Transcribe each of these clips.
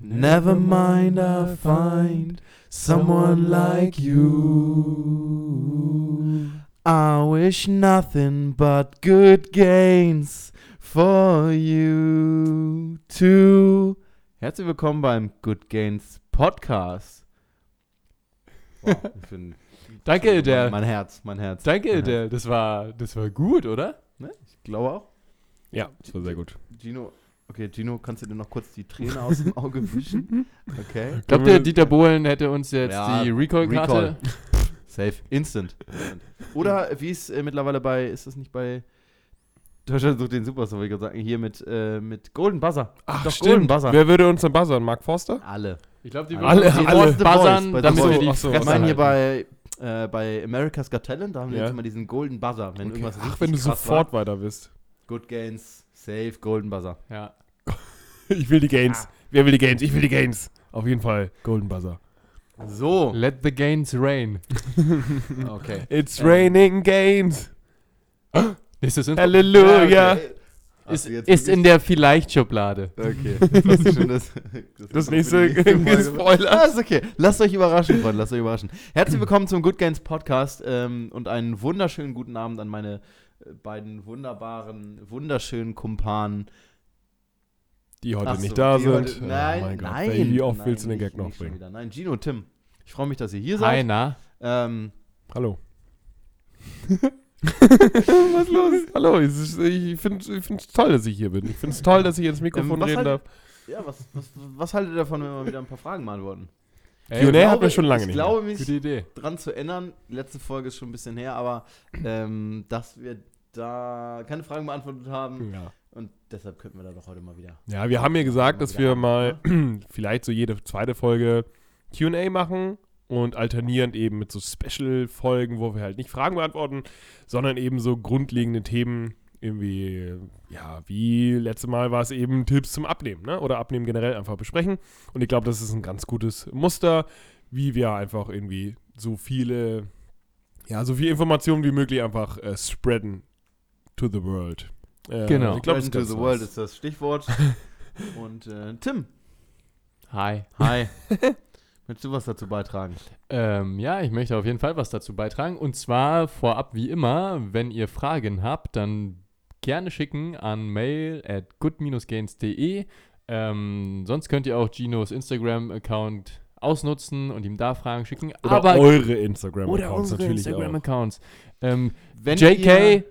Never mind, I'll find someone like you. I wish nothing but good gains for you too. Herzlich willkommen beim Good Gains Podcast. Wow, ich bin, Danke, Edel. Mein Herz, mein Herz. Danke, Edel. Das war, das war gut, oder? Ne? Ich glaube auch. Ja, das war sehr gut. Gino, okay, Gino, kannst du dir noch kurz die Träne aus dem Auge wischen? Okay. Glaubt ihr, Dieter Bohlen hätte uns jetzt Ja, die Recall-Karte? Recall. Safe. Instant. Oder wie es äh, mittlerweile bei, ist das nicht bei Deutschland sucht den Superstar, wollte ich gerade sagen, hier mit, äh, mit Golden Buzzer. Ach, Doch, stimmt. Golden Buzzer. Wer würde uns denn buzzern? Mark Forster? Alle. Ich glaube, die Alle- würden uns alle. The Voice, buzzern, bei damit wir Voice. die so, Ich meine hier bei, äh, bei America's Got Talent, da haben wir Ja. jetzt immer diesen Golden Buzzer, wenn Okay. irgendwas Ach, wenn du sofort war. weiter bist. Good Gains, safe, Golden Buzzer. Ja. Ich will die Gains. Ah. Wer will die Gains? Ich will die Gains. Auf jeden Fall Golden Buzzer. So. Let the gains rain. Okay. It's Ähm. raining Gains. Nächstes Intro. Halleluja. okay. Hast Ist, ist in der Vielleicht-Schublade. Okay, das ist schon das. Das ist nächste. Spoiler. Ah, ist okay. Lasst euch überraschen, Freunde, lasst euch überraschen. Herzlich willkommen zum Good Gains Podcast ähm, und einen wunderschönen guten Abend an meine beiden wunderbaren, wunderschönen Kumpanen. Die heute so, nicht da sind. heute- Oh Nein, mein Gott. nein. Wie oft willst du den Gag noch bringen? wieder. Nein, Gino, Tim. Ich freue mich, dass ihr hier Hi, seid. na? Ähm, Hallo. Was ist los? Hallo, ich finde es toll, dass ich hier bin. Ich finde es toll, dass ich ins Mikrofon Ähm, reden halt- darf. ja, was, was, was haltet ihr davon, wenn wir wieder ein paar Fragen beantworten? Ey, Q&A Ich hatten wir schon lange ich nicht glaube mich Gute Idee. dran zu erinnern, letzte Folge ist schon ein bisschen her, aber ähm, dass wir da keine Fragen beantwortet haben Ja. und deshalb könnten wir da doch heute mal wieder. Ja, wir haben ja gesagt, dass wir mal vielleicht so jede zweite Folge QA machen und alternierend eben mit so Special-Folgen, wo wir halt nicht Fragen beantworten, sondern eben so grundlegende Themen, irgendwie, ja, wie letztes Mal war es eben Tipps zum Abnehmen, ne? Oder Abnehmen generell einfach besprechen. Und ich glaube, das ist ein ganz gutes Muster, wie wir einfach irgendwie so viele, ja, so viel Informationen wie möglich einfach äh, spreaden to the world. Äh, Genau. Ich glaube, into the world ist das Stichwort. und äh, Tim, Hi. hi. Möchtest du was dazu beitragen? Ähm, ja, ich möchte auf jeden Fall was dazu beitragen. Und zwar vorab wie immer, wenn ihr Fragen habt, dann gerne schicken an mail at good-gains.de. Ähm, sonst könnt ihr auch Ginos Instagram-Account ausnutzen und ihm da Fragen schicken. Oder Aber eure oder Instagram-Accounts unsere natürlich auch. Instagram-Accounts. Ähm, JK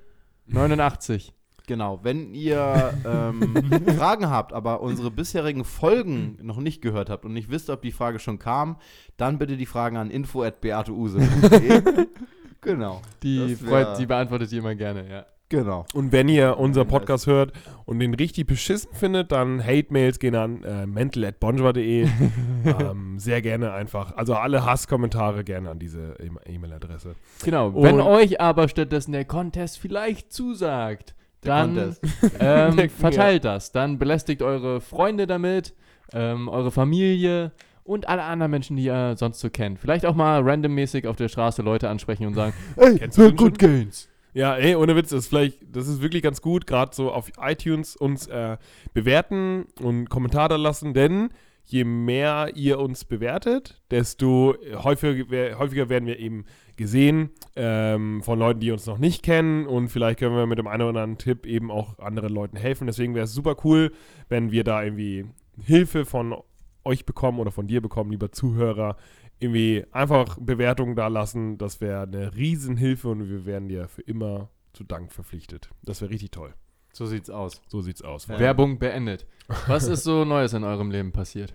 89. Genau, wenn ihr ähm, Fragen habt, aber unsere bisherigen Folgen noch nicht gehört habt und nicht wisst, ob die Frage schon kam, dann bitte die Fragen an info.beateuse.de. genau, Die, wär- freut, die beantwortet ihr immer gerne, ja. Genau. Und wenn ihr unseren Podcast hört und den richtig beschissen findet, dann Hate-Mails gehen an äh, mental.bonjour.de. ähm, sehr gerne einfach. Also alle Hasskommentare gerne an diese E- E-Mail-Adresse. Genau, wenn Und- euch aber stattdessen der Contest vielleicht zusagt, dann Contest. ähm, verteilt das. Dann belästigt eure Freunde damit, ähm, eure Familie und alle anderen Menschen, die ihr sonst so kennt. Vielleicht auch mal randommäßig auf der Straße Leute ansprechen und sagen, ey, den schon? Gains. Ja, ey, ohne Witz, das ist vielleicht, das ist wirklich ganz gut, gerade so auf iTunes uns äh, bewerten und Kommentare lassen, denn je mehr ihr uns bewertet, desto häufiger, häufiger werden wir eben gesehen ähm, von Leuten, die uns noch nicht kennen und vielleicht können wir mit dem einen oder anderen Tipp eben auch anderen Leuten helfen. Deswegen wäre es super cool, wenn wir da irgendwie Hilfe von euch bekommen oder von dir bekommen, lieber Zuhörer, irgendwie einfach Bewertungen da lassen. Das wäre eine Riesenhilfe und wir wären dir für immer zu Dank verpflichtet. Das wäre richtig toll. So sieht's aus. So sieht's aus. Ja. Werbung beendet. Was ist so Neues in eurem Leben passiert?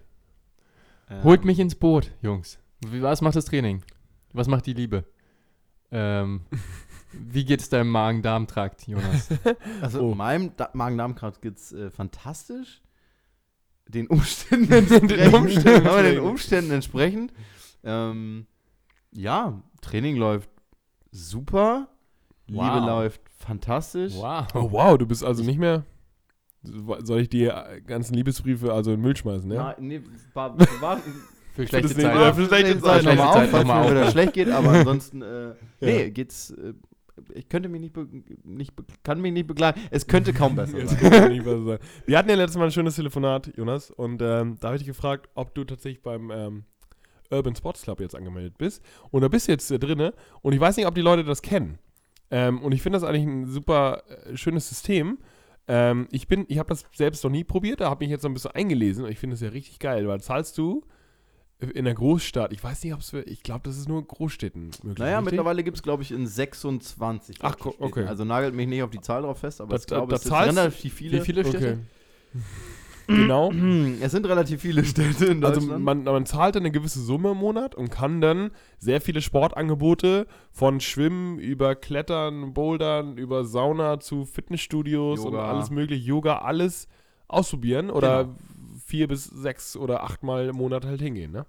Ähm, Holt mich ins Boot, Jungs. Wie, was macht das Training? Was macht die Liebe? Ähm, wie geht es deinem Magen-Darm-Trakt, Jonas? Also Oh. meinem Da- Magen-Darm-Krat geht's äh, fantastisch. Den Umständen entsprechend. Umständen aber den. Umständen entsprechend. Ähm, ja, Training läuft super. Liebe Wow. läuft fantastisch. Wow. Oh wow, du bist also nicht mehr. Soll ich die ganzen Liebesbriefe also in den Müll schmeißen, ja? Nein, nee, war, war, Für schlechte Zeiten. ja, für schlechte Zeit Zeiten. nochmal auf, Schlechte falls Zeit mir nochmal wieder auf. schlecht geht, aber ansonsten, äh, nee, geht's äh, ich könnte mich nicht, be, nicht be, kann mich nicht beklagen. Es könnte kaum besser sein. besser sein. Wir hatten ja letztes Mal ein schönes Telefonat, Jonas, und ähm, da habe ich dich gefragt, ob du tatsächlich beim ähm, Urban Sports Club jetzt angemeldet bist. Und da bist du jetzt äh, drinne und ich weiß nicht, ob die Leute das kennen. Ähm, und ich finde das eigentlich ein super äh, schönes System. Ähm, ich bin, ich habe das selbst noch nie probiert, da habe mich jetzt noch ein bisschen eingelesen und ich finde das ja richtig geil, weil zahlst du in der Großstadt, ich weiß nicht, ob es, ich glaube, das ist nur in Großstädten möglich. Naja, richtig? mittlerweile gibt es, glaube ich, in 26. Ach, okay. Also nagelt mich nicht auf die Zahl drauf fest, aber Da- ich glaube, da- es da sind zahlst- relativ viele. Wie viele Städte? Okay. genau. Es sind relativ viele Städte in Also Deutschland. man, man zahlt dann eine gewisse Summe im Monat und kann dann sehr viele Sportangebote von Schwimmen über Klettern, Bouldern, über Sauna zu Fitnessstudios und Yoga. alles mögliche, Yoga, alles ausprobieren oder Genau. vier bis sechs oder achtmal im Monat halt hingehen. Ne?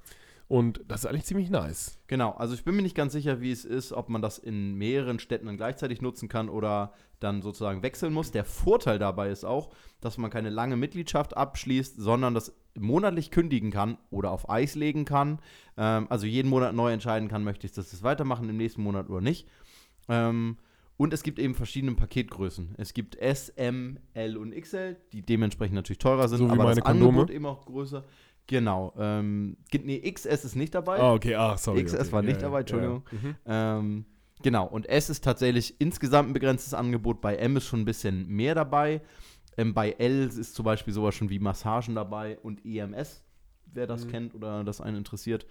Und das ist eigentlich ziemlich nice. Genau, also ich bin mir nicht ganz sicher, wie es ist, ob man das in mehreren Städten dann gleichzeitig nutzen kann oder dann sozusagen wechseln muss. Der Vorteil dabei ist auch, dass man keine lange Mitgliedschaft abschließt, sondern das monatlich kündigen kann oder auf Eis legen kann. Ähm, also jeden Monat neu entscheiden kann, möchte ich das weitermachen im nächsten Monat oder nicht. Ähm, und es gibt eben verschiedene Paketgrößen. Es gibt S, M, L und XL, die dementsprechend natürlich teurer sind, So aber das Kondome. Angebot eben auch größer. Genau. Ähm, gibt- nee, XS ist nicht dabei. Ah, okay, ah, sorry. XS okay. war nicht Ja, dabei, Entschuldigung. Ja. Mhm. Ähm, genau, und S ist tatsächlich insgesamt ein begrenztes Angebot. Bei M ist schon ein bisschen mehr dabei. Ähm, bei L ist zum Beispiel sowas schon wie Massagen dabei und EMS, wer das Mhm. kennt oder das einen interessiert.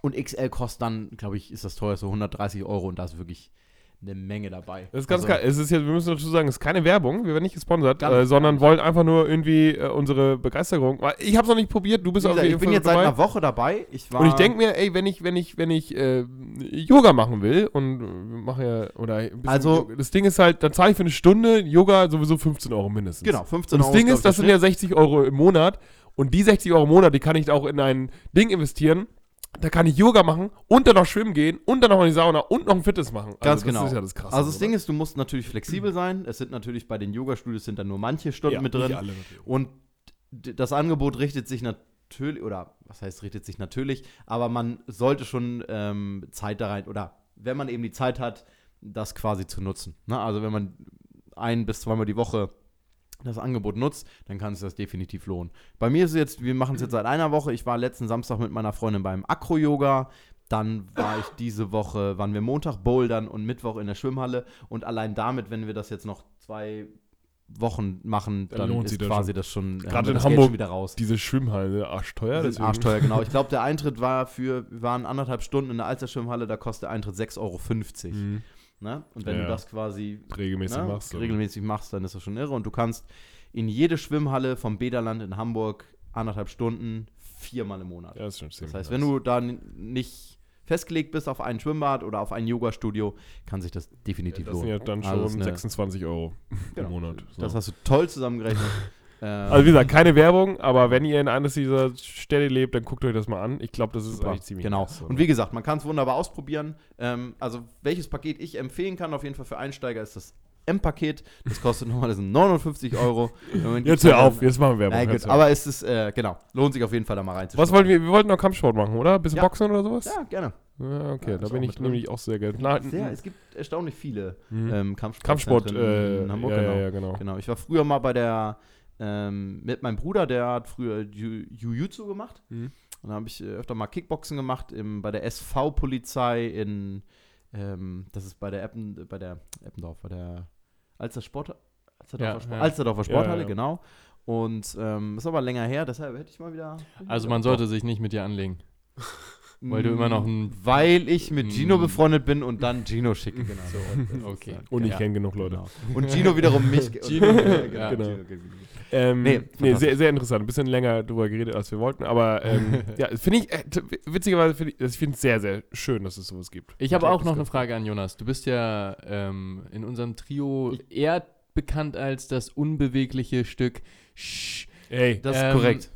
Und XL kostet dann, glaube ich, ist das teuerste 130 Euro und da ist wirklich eine Menge dabei. Das ist ganz Also, geil. Es ist jetzt, wir müssen dazu sagen, es ist keine Werbung, wir werden nicht gesponsert, äh, sondern wollen einfach nur irgendwie äh, unsere Begeisterung. Ich habe es noch nicht probiert, du bist auf gesagt, jeden ich bin Fall jetzt seit dabei. einer Woche dabei. Ich war Und ich denke mir, ey, wenn ich, wenn ich, wenn ich äh, Yoga machen will und äh, mache ja, oder Also- das Ding ist halt, dann zahle ich für eine Stunde Yoga sowieso 15 Euro mindestens. genau 15 Und das Euro Ding glaub ist, das sind ja 60 Euro im Monat und die 60 Euro im Monat, die kann ich auch in ein Ding investieren. Da kann ich Yoga machen und dann noch schwimmen gehen und dann noch in die Sauna und noch ein Fitness machen. Also Ganz das genau. ist ja das Krasse. Also das oder? Ding ist, du musst natürlich flexibel sein. Es sind natürlich bei den Yoga-Studios sind dann nur manche Stunden ja, mit drin. alle. Und das Angebot richtet sich natürlich, oder was heißt richtet sich natürlich, aber man sollte schon ähm, Zeit da rein, oder wenn man eben die Zeit hat, das quasi zu nutzen. Ne? Also wenn man ein bis zweimal die Woche das Angebot nutzt, dann kann es das definitiv lohnen. Bei mir ist es jetzt, wir machen es jetzt seit einer Woche. Ich war letzten Samstag mit meiner Freundin beim Acro-Yoga. Dann war ich diese Woche, waren wir Montag bouldern und Mittwoch in der Schwimmhalle. Und allein damit, wenn wir das jetzt noch zwei Wochen machen, Dann dann, lohnt ist sich das quasi schon. das schon, Gerade in das Hamburg wieder raus. Diese Schwimmhalle, arschteuer. Das arschteuer, genau. Ich glaube, der Eintritt war für, wir waren anderthalb Stunden in der Alsterschwimmhalle, da kostet der Eintritt 6,50 Euro. Mhm. Ne? Und wenn Ja, du ja. das quasi Regelmäßig ne, machst. regelmäßig machst, dann ist das schon irre. Und du kannst in jede Schwimmhalle vom Bederland in Hamburg anderthalb Stunden viermal im Monat. Ja, ist schon das ziemlich heißt, nice. wenn du da nicht festgelegt bist auf ein Schwimmbad oder auf ein Yoga-Studio, kann sich das definitiv das sind lohnen. ja dann Also das schon eine- 26 Euro Genau. im Monat. So. Das hast du toll zusammengerechnet. ähm, Also wie gesagt, keine Werbung, aber wenn ihr in eines dieser Städte lebt, dann guckt euch das mal an. Ich glaube, das ist Super, eigentlich ziemlich genau. oder? Und wie gesagt, man kann es wunderbar ausprobieren. Ähm, also welches Paket ich empfehlen kann, auf jeden Fall für Einsteiger, ist das M-Paket. Das kostet nochmal das sind 59 Euro. Jetzt hör auf, jetzt machen wir Werbung. Nein, Jetzt gut, aber es ist, äh, genau, lohnt sich auf jeden Fall da mal reinzuschauen. Was wollten wir? Wir wollten noch Kampfsport machen, oder? Ein bisschen Ja. Boxen oder sowas? Ja, gerne. Ja, okay, Ja, da bin ich drin. nämlich auch sehr gerne. Na, Sehr, es gibt erstaunlich viele mhm. ähm, Kampfsport. Kampfsport äh, in Hamburg, ja, genau. genau. Genau, ich war früher mal bei der, ähm, mit meinem Bruder, der hat früher Jiu-Jitsu gemacht. Mhm. Und da habe ich äh, öfter mal Kickboxen gemacht im, bei der SV-Polizei in, ähm, das ist bei der Eppen, bei der Eppendorf, bei der Alster Sport, Alsterdorfer, Ja, Sport, ja. Alsterdorfer Sporthalle, ja, ja. genau. Und ähm, ist aber länger her, deshalb hätte ich mal wieder. Also man sollte sich nicht mit dir anlegen. weil du Mm, immer noch ein- Weil ich mit Gino Mm. befreundet bin und dann Gino schicke, genau. So, Okay. Und ich Ja. kenne genug Leute. Genau. Und Gino wiederum mich. Gino, ja. genau. Gino, Gino. Ähm, Nee, nee, sehr, sehr interessant. Ein bisschen länger drüber geredet, als wir wollten. Aber ähm, ja, finde ich, äh, witzigerweise finde ich, finde es sehr, sehr schön, dass es sowas gibt. Ich habe auch noch eine Frage an Jonas. Du bist ja ähm, in unserem Trio eher bekannt als das unbewegliche Stück. Sch. Ey, Das ist Ähm, korrekt.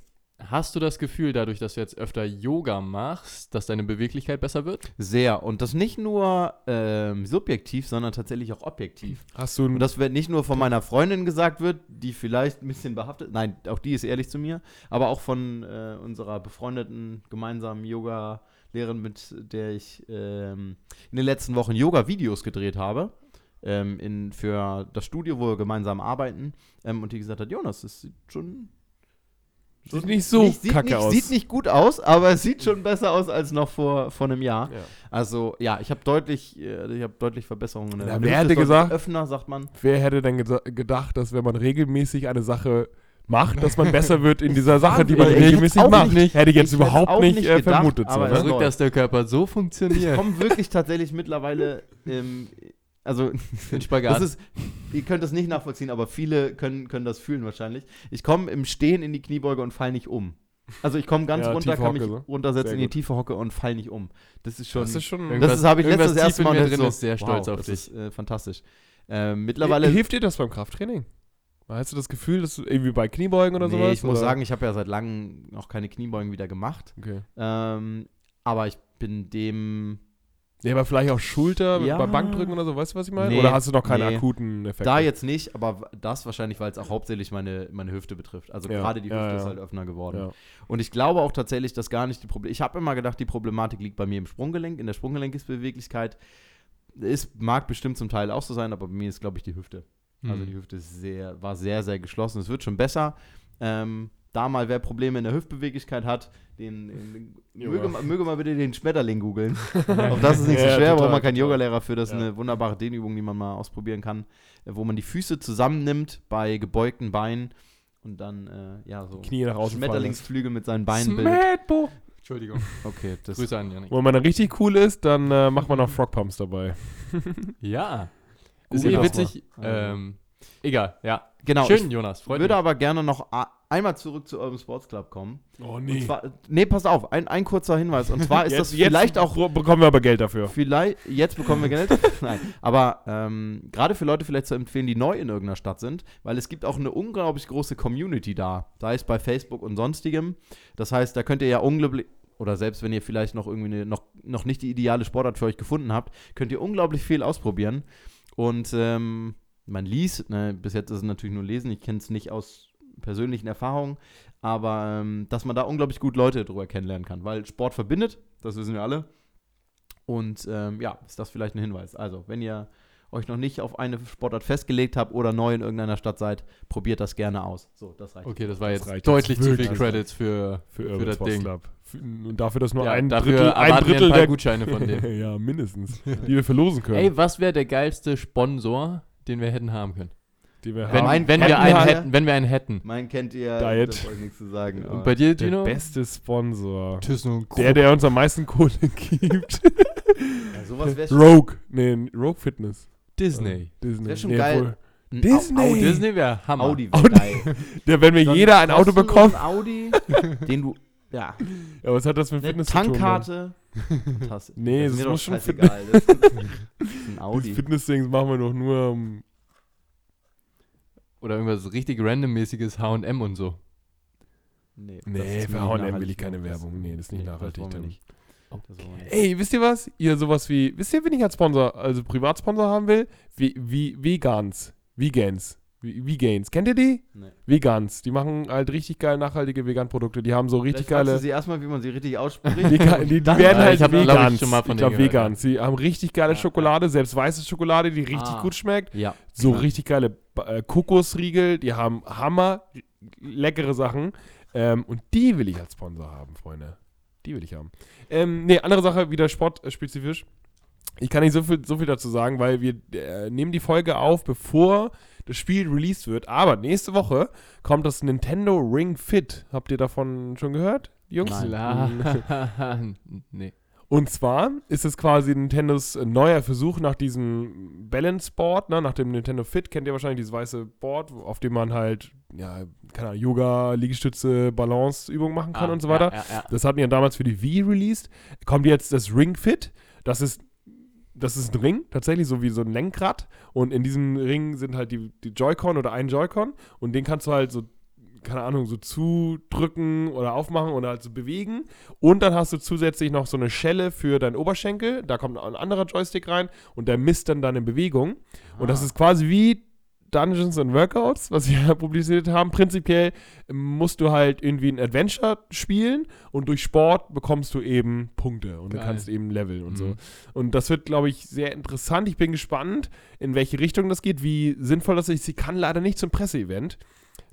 Hast du das Gefühl, dadurch, dass du jetzt öfter Yoga machst, dass deine Beweglichkeit besser wird? Sehr. Und das nicht nur ähm, subjektiv, sondern tatsächlich auch objektiv. hast du Und das wird nicht nur von meiner Freundin gesagt wird, die vielleicht ein bisschen behaftet, nein, auch die ist ehrlich zu mir, aber auch von äh, unserer befreundeten gemeinsamen Yoga-Lehrerin, mit der ich ähm, in den letzten Wochen Yoga-Videos gedreht habe. ähm, in, für das Studio, wo wir gemeinsam arbeiten. Ähm, und die gesagt hat, Jonas, das sieht schon Sieht nicht so nicht, sieht kacke nicht, aus. Sieht nicht gut aus, aber es sieht schon besser aus als noch vor, vor einem Jahr. Ja. Also ja, ich habe deutlich, äh, ich habe deutlich Verbesserungen. Meine wer hätte gesagt- Öffner, sagt man. Wer hätte denn gedacht, dass wenn man regelmäßig eine Sache macht, dass man besser wird in dieser Sache, die man. Ich regelmäßig macht? nicht- hätte ich jetzt ich überhaupt nicht, nicht äh, gedacht, vermutet. So, aber ne? es Verrückt, dass der Körper so Ich funktioniert. komme wirklich tatsächlich mittlerweile, ähm, also das ist, ihr könnt das nicht nachvollziehen, aber viele können, können das fühlen wahrscheinlich. Ich komme im Stehen in die Kniebeuge und fall nicht um. Also ich komme ganz Ja, runter, tiefe kann mich Hocke, so. runtersetzen Sehr in die gut. tiefe Hocke und fall nicht um. Das ist schon. Das ist schon. Das ist- habe ich irgendwas letztes tief erste in Mal mir und drin so, ist sehr stolz auf das dich. ist äh, fantastisch. Ähm, mittlerweile Hilft dir das beim Krafttraining? Hast du das Gefühl, dass du irgendwie bei Kniebeugen oder nee, sowas? ich muss oder? sagen, ich habe ja seit langem noch keine Kniebeugen wieder gemacht. Okay. Ähm, aber ich bin dem Ja, aber vielleicht auch Schulter Ja. bei Bankdrücken oder so, weißt du, was ich meine? Nee, oder hast du noch keine nee. akuten Effekte? da jetzt nicht, aber das wahrscheinlich, weil es auch hauptsächlich meine, meine Hüfte betrifft. Also Ja, gerade die Hüfte ja, ist halt öffner geworden. Und ich glaube auch tatsächlich, dass gar nicht die Probleme. Ich habe immer gedacht, die Problematik liegt bei mir im Sprunggelenk, in der Sprunggelenkbeweglichkeit. Es mag bestimmt zum Teil auch so sein, aber bei mir ist, glaube ich, die Hüfte. Also Hm. die Hüfte ist sehr, war sehr, sehr geschlossen. Es wird schon besser. Ähm, da mal wer Probleme in der Hüftbeweglichkeit hat, den, den möge, mal- möge mal bitte den Schmetterling googeln. auch das ist nicht so Ja, schwer, total, braucht man keinen. Yogalehrer für. Das ist Ja. eine wunderbare Dehnübung, die man mal ausprobieren kann, äh, wo man die Füße zusammennimmt bei gebeugten Beinen und dann äh, ja so Knie nach außen. Schmetterlingsflügel mit seinen Beinen bildet. Smetbo. Entschuldigung. Okay, das Grüße an Janik. Wenn man dann richtig cool ist, dann äh, macht man noch Frog Pumps dabei. Ja. Ist eh witzig. Ähm, egal, ja. genau. Schön, Jonas. Ich Freut würde mich. aber gerne noch einmal zurück zu eurem Sportsclub kommen. Oh Und zwar, nee, pass auf, ein, ein kurzer Hinweis. Und zwar ist jetzt, das vielleicht jetzt auch bekommen wir aber Geld dafür. Vielleicht, jetzt bekommen wir Geld. Nein, aber ähm, gerade für Leute vielleicht zu empfehlen, die neu in irgendeiner Stadt sind, weil es gibt auch eine unglaublich große Community da, sei es bei Facebook und sonstigem. Das heißt, da könnt ihr ja unglaublich, oder selbst wenn ihr vielleicht noch irgendwie eine, noch, noch nicht die ideale Sportart für euch gefunden habt, könnt ihr unglaublich viel ausprobieren. Und ähm, man liest, ne, bis jetzt ist es natürlich nur lesen, ich kenne es nicht aus persönlichen Erfahrungen, aber ähm, dass man da unglaublich gut Leute drüber kennenlernen kann, weil Sport verbindet, das wissen wir alle. Und ähm, ja, ist das vielleicht ein Hinweis. Also, wenn ihr euch noch nicht auf eine Sportart festgelegt habt oder neu in irgendeiner Stadt seid, probiert das gerne aus. So, das reicht. Okay, das war Das jetzt reicht deutlich jetzt zu viel. Credits für, Für, für das Ding. Club. Und dafür, dass nur Ja, ein dafür Drittel, ein Drittel ein paar der Gutscheine von dem. ja, mindestens. Die wir verlosen können. Ey, was wäre der geilste Sponsor, den wir hätten haben können? Die wir Wenn, haben. mein- wenn, wir einen wir- hätten, wenn wir einen hätten. Meinen kennt ihr, Diet. das nichts zu sagen. Und bei dir, der Gino? beste Sponsor. Thyssen Der, der uns am meisten Kohle gibt. ja, sowas wäre schon Rogue. Nee, Rogue Fitness. Disney. Disney. Wär schon nee, geil. Disney. Au- Audi. Disney wäre Hammer. Audi wäre geil. Der, wenn mir So jeder ein Auto bekommt. Audi, den du, ja, Ja, was hat das mit eine Fitness zu tun? Tankkarte. Fantastisch. Nee, ist das mir muss doch schon scheißegal. Das ist ein? Audi. Die Fitness-Dings machen wir doch nur. um- Oder irgendwas richtig randommäßiges H&M und so. Nee, Nee, für H&M will ich keine Werbung. Nee, das ist nicht nee, nachhaltig Das nicht. Nicht. Ey, wisst ihr was? Ihr sowas wie, wisst ihr, wen ich als Sponsor, also Privatsponsor haben will? Wie, wie, Vegans. Vegans. Vegans. Kennt ihr die? Nee. Vegans. Die machen halt richtig geil nachhaltige Vegan-Produkte. Die haben so richtig Vielleicht geile. du sie erstmal, wie man sie richtig ausspricht. Die, die Dann- werden Ja, halt ich hab, glaub ich, Vegans. schon mal von ich glaube denen gehört, Vegans. Die haben richtig geile Ja, Schokolade, selbst weiße Schokolade, die richtig Ah. gut schmeckt. ja. So Ja. richtig geile äh, Kokosriegel, die haben Hammer leckere Sachen. Ähm, und die will ich als Sponsor haben, Freunde. Die will ich haben. Ähm, nee, andere Sache, wieder sportspezifisch. Ich kann nicht so viel, so viel dazu sagen, weil wir äh, nehmen die Folge auf, bevor das Spiel released wird. Aber nächste Woche kommt das Nintendo Ring Fit. Habt ihr davon schon gehört, Jungs? Nein. Klar. nee. Und zwar ist es quasi Nintendos neuer Versuch nach diesem Balance Board, ne, nach dem Nintendo Fit, kennt ihr wahrscheinlich dieses weiße Board, auf dem man halt, ja, keine Ahnung, Yoga, Liegestütze, Balanceübungen machen kann Ah, und so weiter. Ja, ja, ja. Das hatten wir damals für die Wii released. Kommt jetzt das Ring Fit. Das ist, das ist ein Ring, tatsächlich so wie so ein Lenkrad. Und in diesem Ring sind halt die, die Joy-Con oder ein Joy-Con. Und den kannst du halt so, keine Ahnung, so zudrücken oder aufmachen oder halt so bewegen. Und dann hast du zusätzlich noch so eine Schelle für deinen Oberschenkel. Da kommt ein anderer Joystick rein und der misst dann deine Bewegung. Und das Ah. ist quasi wie Dungeons and Workouts, was wir publiziert haben. Prinzipiell musst du halt irgendwie ein Adventure spielen und durch Sport bekommst du eben Punkte und Geil. du kannst eben leveln und so. Mhm. Und das wird, glaube ich, sehr interessant. Ich bin gespannt, in welche Richtung das geht, wie sinnvoll das ist. Sie kann leider nicht zum Presseevent.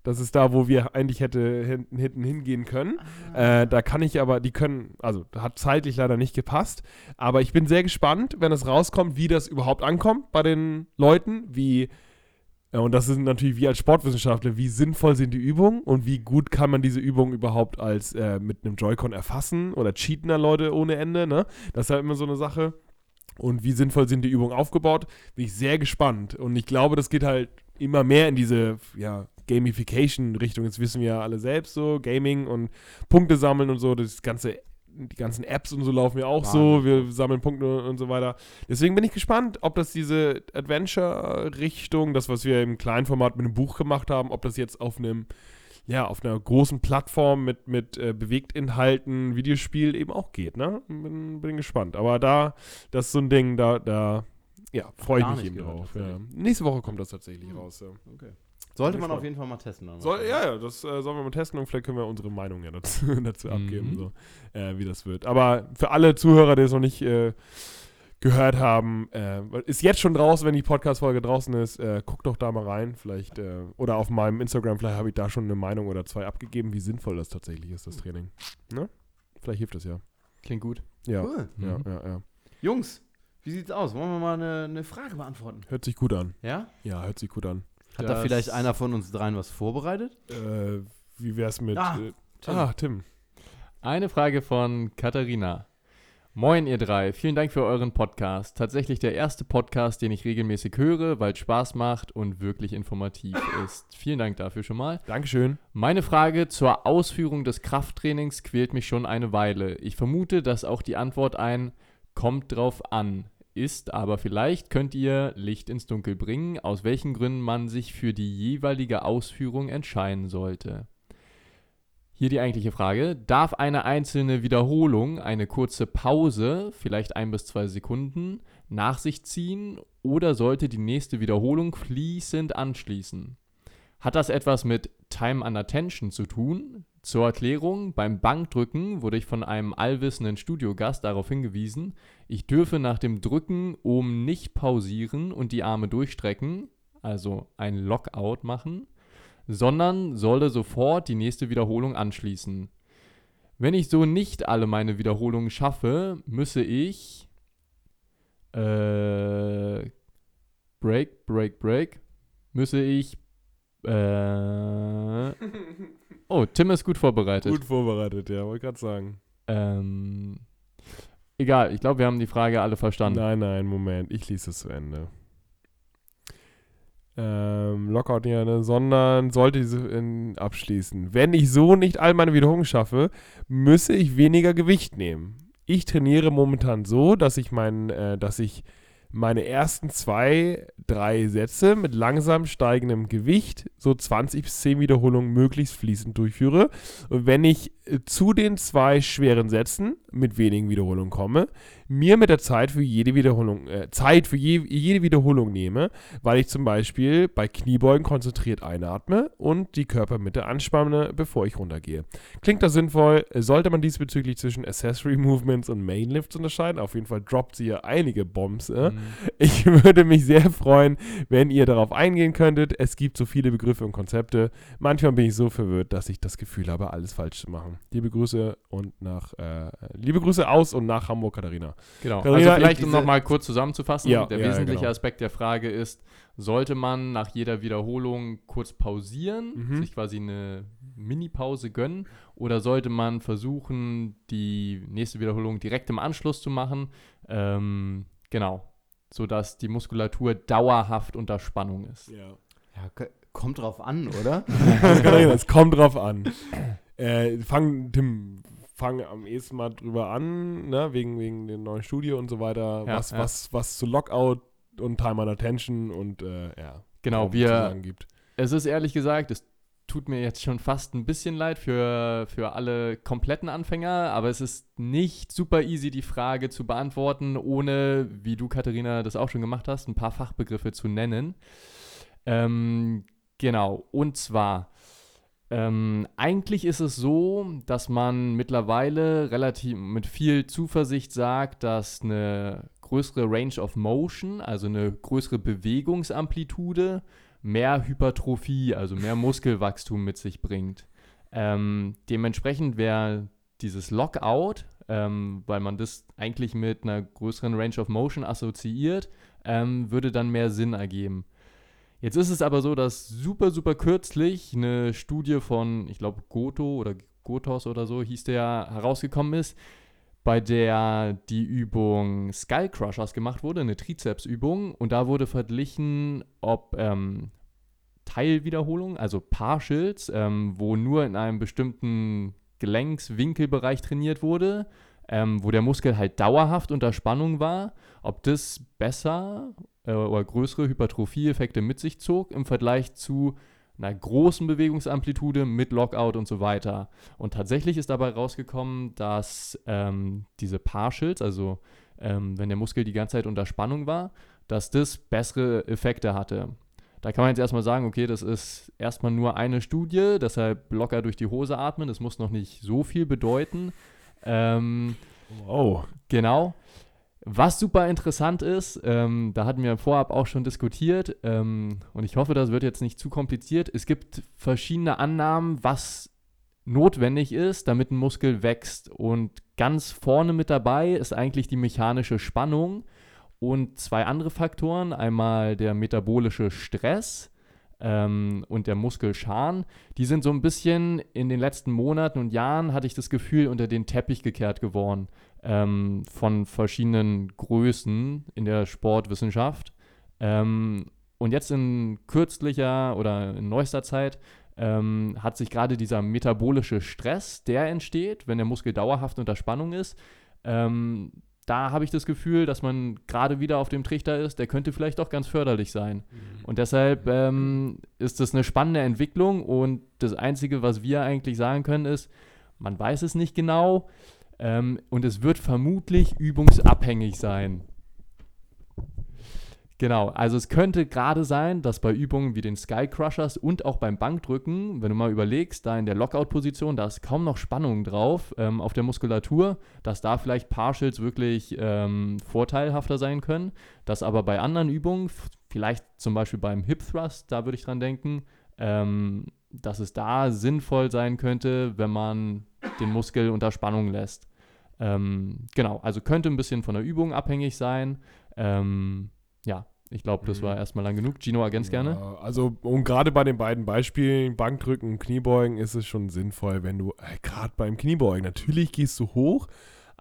Das ist da, wo wir eigentlich hätte hinten, hinten hingehen können. Äh, da kann ich aber, die können, also hat zeitlich leider nicht gepasst. Aber ich bin sehr gespannt, wenn es rauskommt, wie das überhaupt ankommt bei den Leuten, wie, ja, und das sind natürlich wir als Sportwissenschaftler, wie sinnvoll sind die Übungen und wie gut kann man diese Übungen überhaupt als äh, mit einem Joy-Con erfassen oder cheaten da Leute ohne Ende, ne? Das ist halt immer so eine Sache. Und wie sinnvoll sind die Übungen aufgebaut, bin ich sehr gespannt. Und ich glaube, das geht halt immer mehr in diese ja, Gamification-Richtung. Jetzt wissen wir ja alle selbst so, Gaming und Punkte sammeln und so, das ganze, die ganzen Apps und so laufen ja auch so, wir sammeln Punkte und so weiter. Deswegen bin ich gespannt, ob das diese Adventure-Richtung, das, was wir im kleinen Format mit einem Buch gemacht haben, ob das jetzt auf einem ja, auf einer großen Plattform mit, mit äh, Bewegtinhalten, Videospiel eben auch geht, ne? Bin, bin gespannt. Aber da, das ist so ein Ding, da, da, ja, freue ich mich eben gehört, drauf. Ja. Nächste Woche kommt das tatsächlich Hm. raus, ja. Sollte man auf jeden Fall mal testen. Soll, ja, ja, das äh, sollen wir mal testen und vielleicht können wir unsere Meinung ja dazu, dazu Mhm. abgeben, so, äh, wie das wird. Aber für alle Zuhörer, die es noch nicht äh, gehört haben, äh, ist jetzt schon draußen, wenn die Podcast-Folge draußen ist, äh, guckt doch da mal rein, vielleicht, äh, oder auf meinem Instagram, vielleicht habe ich da schon eine Meinung oder zwei abgegeben, wie sinnvoll das tatsächlich ist, das Training. Ne? Vielleicht hilft das ja. Klingt gut. Ja, Cool. ja, Mhm. ja, ja. Jungs, wie sieht's aus? Wollen wir mal eine, eine Frage beantworten? Hört sich gut an. Ja? Ja, hört sich gut an. Hat da Das- vielleicht einer von uns dreien was vorbereitet? Äh, wie wär's mit. Ah, äh, Tim. ah, Tim. Eine Frage von Katharina. Moin, ihr drei. Vielen Dank für euren Podcast. Tatsächlich der erste Podcast, den ich regelmäßig höre, weil es Spaß macht und wirklich informativ ist. Vielen Dank dafür schon mal. Dankeschön. Meine Frage zur Ausführung des Krafttrainings quält mich schon eine Weile. Ich vermute, dass auch die Antwort ein kommt drauf an ist, aber vielleicht könnt ihr Licht ins Dunkel bringen, aus welchen Gründen man sich für die jeweilige Ausführung entscheiden sollte. Hier die eigentliche Frage. Darf eine einzelne Wiederholung eine kurze Pause, vielleicht ein bis zwei Sekunden, nach sich ziehen oder sollte die nächste Wiederholung fließend anschließen? Hat das etwas mit Time and Attention zu tun? Zur Erklärung, beim Bankdrücken wurde ich von einem allwissenden Studiogast darauf hingewiesen, ich dürfe nach dem Drücken oben nicht pausieren und die Arme durchstrecken, also ein Lockout machen, sondern solle sofort die nächste Wiederholung anschließen. Wenn ich so nicht alle meine Wiederholungen schaffe, müsse ich äh, Break, Break, Break, müsse ich äh, Oh, Tim ist gut vorbereitet. Gut vorbereitet, ja, wollte gerade sagen. Ähm, egal, ich glaube, wir haben die Frage alle verstanden. Nein, nein, Moment, ich lese es zu Ende. Ähm, Lockout ne, sondern sollte diese in, abschließen. Wenn ich so nicht all meine Wiederholungen schaffe, müsse ich weniger Gewicht nehmen. Ich trainiere momentan so, dass ich mein, äh, dass ich meine ersten zwei, drei Sätze mit langsam steigendem Gewicht, so 20 bis 10 Wiederholungen möglichst fließend durchführe. Und wenn ich äh, zu den zwei schweren Sätzen mit wenigen Wiederholungen komme, mir mit der Zeit für jede Wiederholung, äh, Zeit für je, jede Wiederholung nehme, weil ich zum Beispiel bei Kniebeugen konzentriert einatme und die Körpermitte anspanne, bevor ich runtergehe. Klingt das sinnvoll? Sollte man diesbezüglich zwischen Accessory Movements und Main Lifts unterscheiden? Auf jeden Fall droppt sie hier einige Bombs. Äh? Mhm. Ich würde mich sehr freuen, wenn ihr darauf eingehen könntet. Es gibt so viele Begriffe und Konzepte. Manchmal bin ich so verwirrt, dass ich das Gefühl habe, alles falsch zu machen. Liebe Grüße und nach äh, liebe Grüße aus und nach Hamburg, Katharina. Genau. Carolina, also vielleicht, ich- um nochmal kurz zusammenzufassen, Ja, der ja, wesentliche genau. Aspekt der Frage ist, sollte man nach jeder Wiederholung kurz pausieren, Mhm. sich quasi eine Mini-Pause gönnen, oder sollte man versuchen, die nächste Wiederholung direkt im Anschluss zu machen? Ähm, genau. Sodass die Muskulatur dauerhaft unter Spannung ist. Ja. Ja, kommt drauf an, oder? Es kommt drauf an. Äh, fang, Tim, fang am ehesten mal drüber an, ne? wegen, wegen dem neuen Studio und so weiter, Ja, was, ja. was, was zu Lockout und Time and Attention und äh, ja. Genau, wir, gibt. Es ist ehrlich gesagt, es tut mir jetzt schon fast ein bisschen leid für, für alle kompletten Anfänger, aber es ist nicht super easy, die Frage zu beantworten, ohne, wie du, Katharina, das auch schon gemacht hast, ein paar Fachbegriffe zu nennen. Ähm, genau, und zwar, ähm, eigentlich ist es so, dass man mittlerweile relativ mit viel Zuversicht sagt, dass eine größere Range of Motion, also eine größere Bewegungsamplitude, mehr Hypertrophie, also mehr Muskelwachstum mit sich bringt. Ähm, dementsprechend wäre dieses Lockout, ähm, weil man das eigentlich mit einer größeren Range of Motion assoziiert, ähm, würde dann mehr Sinn ergeben. Jetzt ist es aber so, dass super, super kürzlich eine Studie von, ich glaube, Goto oder Gotos oder so hieß der, herausgekommen ist, bei der die Übung Skull Crushers gemacht wurde, eine Trizepsübung. Und da wurde verglichen, ob ähm, Teilwiederholungen, also Partials, ähm, wo nur in einem bestimmten Gelenkswinkelbereich trainiert wurde, ähm, wo der Muskel halt dauerhaft unter Spannung war, ob das besser äh, oder größere Hypertrophie-Effekte mit sich zog im Vergleich zu einer großen Bewegungsamplitude mit Lockout und so weiter. Und tatsächlich ist dabei rausgekommen, dass ähm, diese Partials, also ähm, wenn der Muskel die ganze Zeit unter Spannung war, dass das bessere Effekte hatte. Da kann man jetzt erstmal sagen, okay, das ist erstmal nur eine Studie, deshalb locker durch die Hose atmen, das muss noch nicht so viel bedeuten. Ähm, Wow. Genau. Was super interessant ist, ähm, da hatten wir vorab auch schon diskutiert, ähm, und ich hoffe, das wird jetzt nicht zu kompliziert. Es gibt verschiedene Annahmen, was notwendig ist, damit ein Muskel wächst. Und ganz vorne mit dabei ist eigentlich die mechanische Spannung und zwei andere Faktoren. Einmal der metabolische Stress ähm, und der Muskelscharn. Die sind so ein bisschen in den letzten Monaten und Jahren, hatte ich das Gefühl, unter den Teppich gekehrt geworden ähm, von verschiedenen Größen in der Sportwissenschaft. Ähm, und jetzt in kürzlicher oder in neuester Zeit ähm, hat sich gerade dieser metabolische Stress, der entsteht, wenn der Muskel dauerhaft unter Spannung ist, ähm, da habe ich das Gefühl, dass man gerade wieder auf dem Trichter ist, der könnte vielleicht auch ganz förderlich sein. Und deshalb ähm, ist das eine spannende Entwicklung und das Einzige, was wir eigentlich sagen können, ist, man weiß es nicht genau ähm, und es wird vermutlich übungsabhängig sein. Genau, also es könnte gerade sein, dass bei Übungen wie den Sky Crushers und auch beim Bankdrücken, wenn du mal überlegst, da in der Lockout-Position, da ist kaum noch Spannung drauf ähm, auf der Muskulatur, dass da vielleicht Partials wirklich ähm, vorteilhafter sein können, dass aber bei anderen Übungen, vielleicht zum Beispiel beim Hip Thrust, da würde ich dran denken, ähm, dass es da sinnvoll sein könnte, wenn man den Muskel unter Spannung lässt. Ähm, genau, also könnte ein bisschen von der Übung abhängig sein. Ähm, ja, ich glaube, das Mhm. war erstmal lang genug. Gino, ergänzt gerne. Ja, also, und gerade bei den beiden Beispielen, Bankdrücken und Kniebeugen, ist es schon sinnvoll, wenn du, äh, gerade beim Kniebeugen, natürlich gehst du hoch,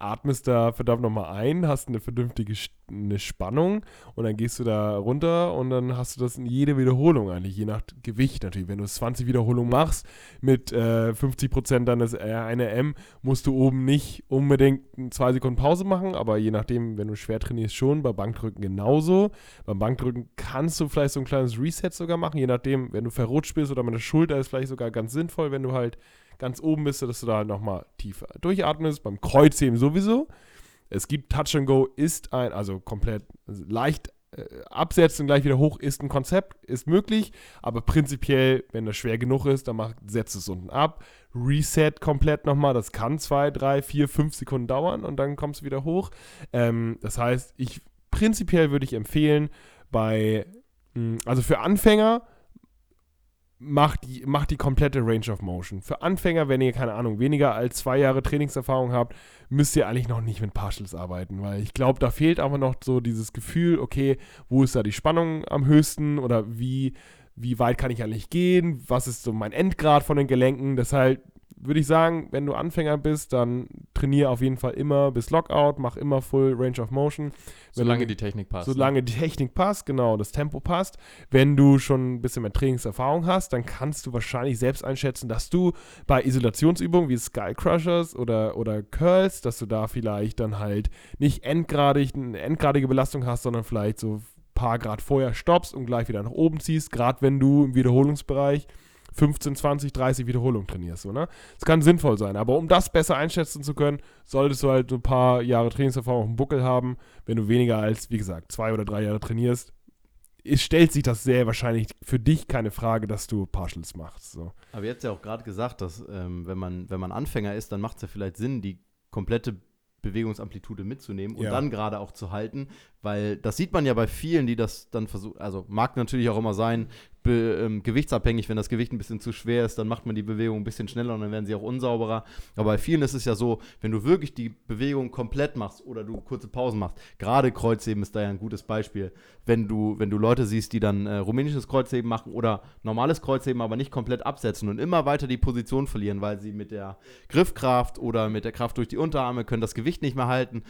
atmest da verdammt nochmal ein, hast eine vernünftige eine Spannung und dann gehst du da runter und dann hast du das in jede Wiederholung eigentlich, je nach Gewicht natürlich. Wenn du 20 Wiederholungen machst mit äh, 50% deines R1M, musst du oben nicht unbedingt zwei Sekunden Pause machen, aber je nachdem, wenn du schwer trainierst, schon, bei Bankdrücken genauso. Beim Bankdrücken kannst du vielleicht so ein kleines Reset sogar machen, je nachdem, wenn du verrutscht bist oder der Schulter ist vielleicht sogar ganz sinnvoll, wenn du halt ganz oben bist, dass du da nochmal tiefer durchatmest. Beim Kreuzheben sowieso. Es gibt Touch and Go ist ein, also komplett also leicht äh, absetzen und gleich wieder hoch ist ein Konzept, ist möglich, aber prinzipiell, wenn das schwer genug ist, dann mach, setzt es unten ab, reset komplett nochmal, das kann zwei, drei, vier, fünf Sekunden dauern und dann kommst du wieder hoch. Ähm, das heißt, ich prinzipiell würde ich empfehlen, bei, mh, also für Anfänger, macht die, macht die komplette Range of Motion. Für Anfänger, wenn ihr, keine Ahnung, weniger als zwei Jahre Trainingserfahrung habt, müsst ihr eigentlich noch nicht mit Partials arbeiten, weil ich glaube, da fehlt einfach noch so dieses Gefühl, okay, wo ist da die Spannung am höchsten oder wie, wie weit kann ich eigentlich gehen, was ist so mein Endgrad von den Gelenken. Deshalb würde ich sagen, wenn du Anfänger bist, dann trainiere auf jeden Fall immer bis Lockout, mach immer Full Range of Motion. Wenn Solange du- die Technik passt. ne? Solange die Technik passt, genau, das Tempo passt. Wenn du schon ein bisschen mehr Trainingserfahrung hast, dann kannst du wahrscheinlich selbst einschätzen, dass du bei Isolationsübungen wie Sky Crushers oder, oder Curls, dass du da vielleicht dann halt nicht endgradig, eine endgradige Belastung hast, sondern vielleicht so ein paar Grad vorher stoppst und gleich wieder nach oben ziehst, gerade wenn du im Wiederholungsbereich 15, 20, 30 Wiederholungen trainierst. So, ne? Das kann sinnvoll sein, aber um das besser einschätzen zu können, solltest du halt so ein paar Jahre Trainingserfahrung auf dem Buckel haben. Wenn du weniger als, wie gesagt, zwei oder drei Jahre trainierst, es stellt sich das sehr wahrscheinlich für dich keine Frage, dass du Partials machst. So. Aber jetzt ja auch gerade gesagt, dass ähm, wenn, man, wenn man Anfänger ist, dann macht es ja vielleicht Sinn, die komplette Bewegungsamplitude mitzunehmen und Ja. dann gerade auch zu halten, weil das sieht man ja bei vielen, die das dann versuchen, also mag natürlich auch immer sein, be, ähm, gewichtsabhängig, wenn das Gewicht ein bisschen zu schwer ist, dann macht man die Bewegung ein bisschen schneller und dann werden sie auch unsauberer. Aber bei vielen ist es ja so, wenn du wirklich die Bewegung komplett machst oder du kurze Pausen machst, gerade Kreuzheben ist da ja ein gutes Beispiel, wenn du, wenn du Leute siehst, die dann äh, rumänisches Kreuzheben machen oder normales Kreuzheben, aber nicht komplett absetzen und immer weiter die Position verlieren, weil sie mit der Griffkraft oder mit der Kraft durch die Unterarme können das Gewicht nicht mehr halten.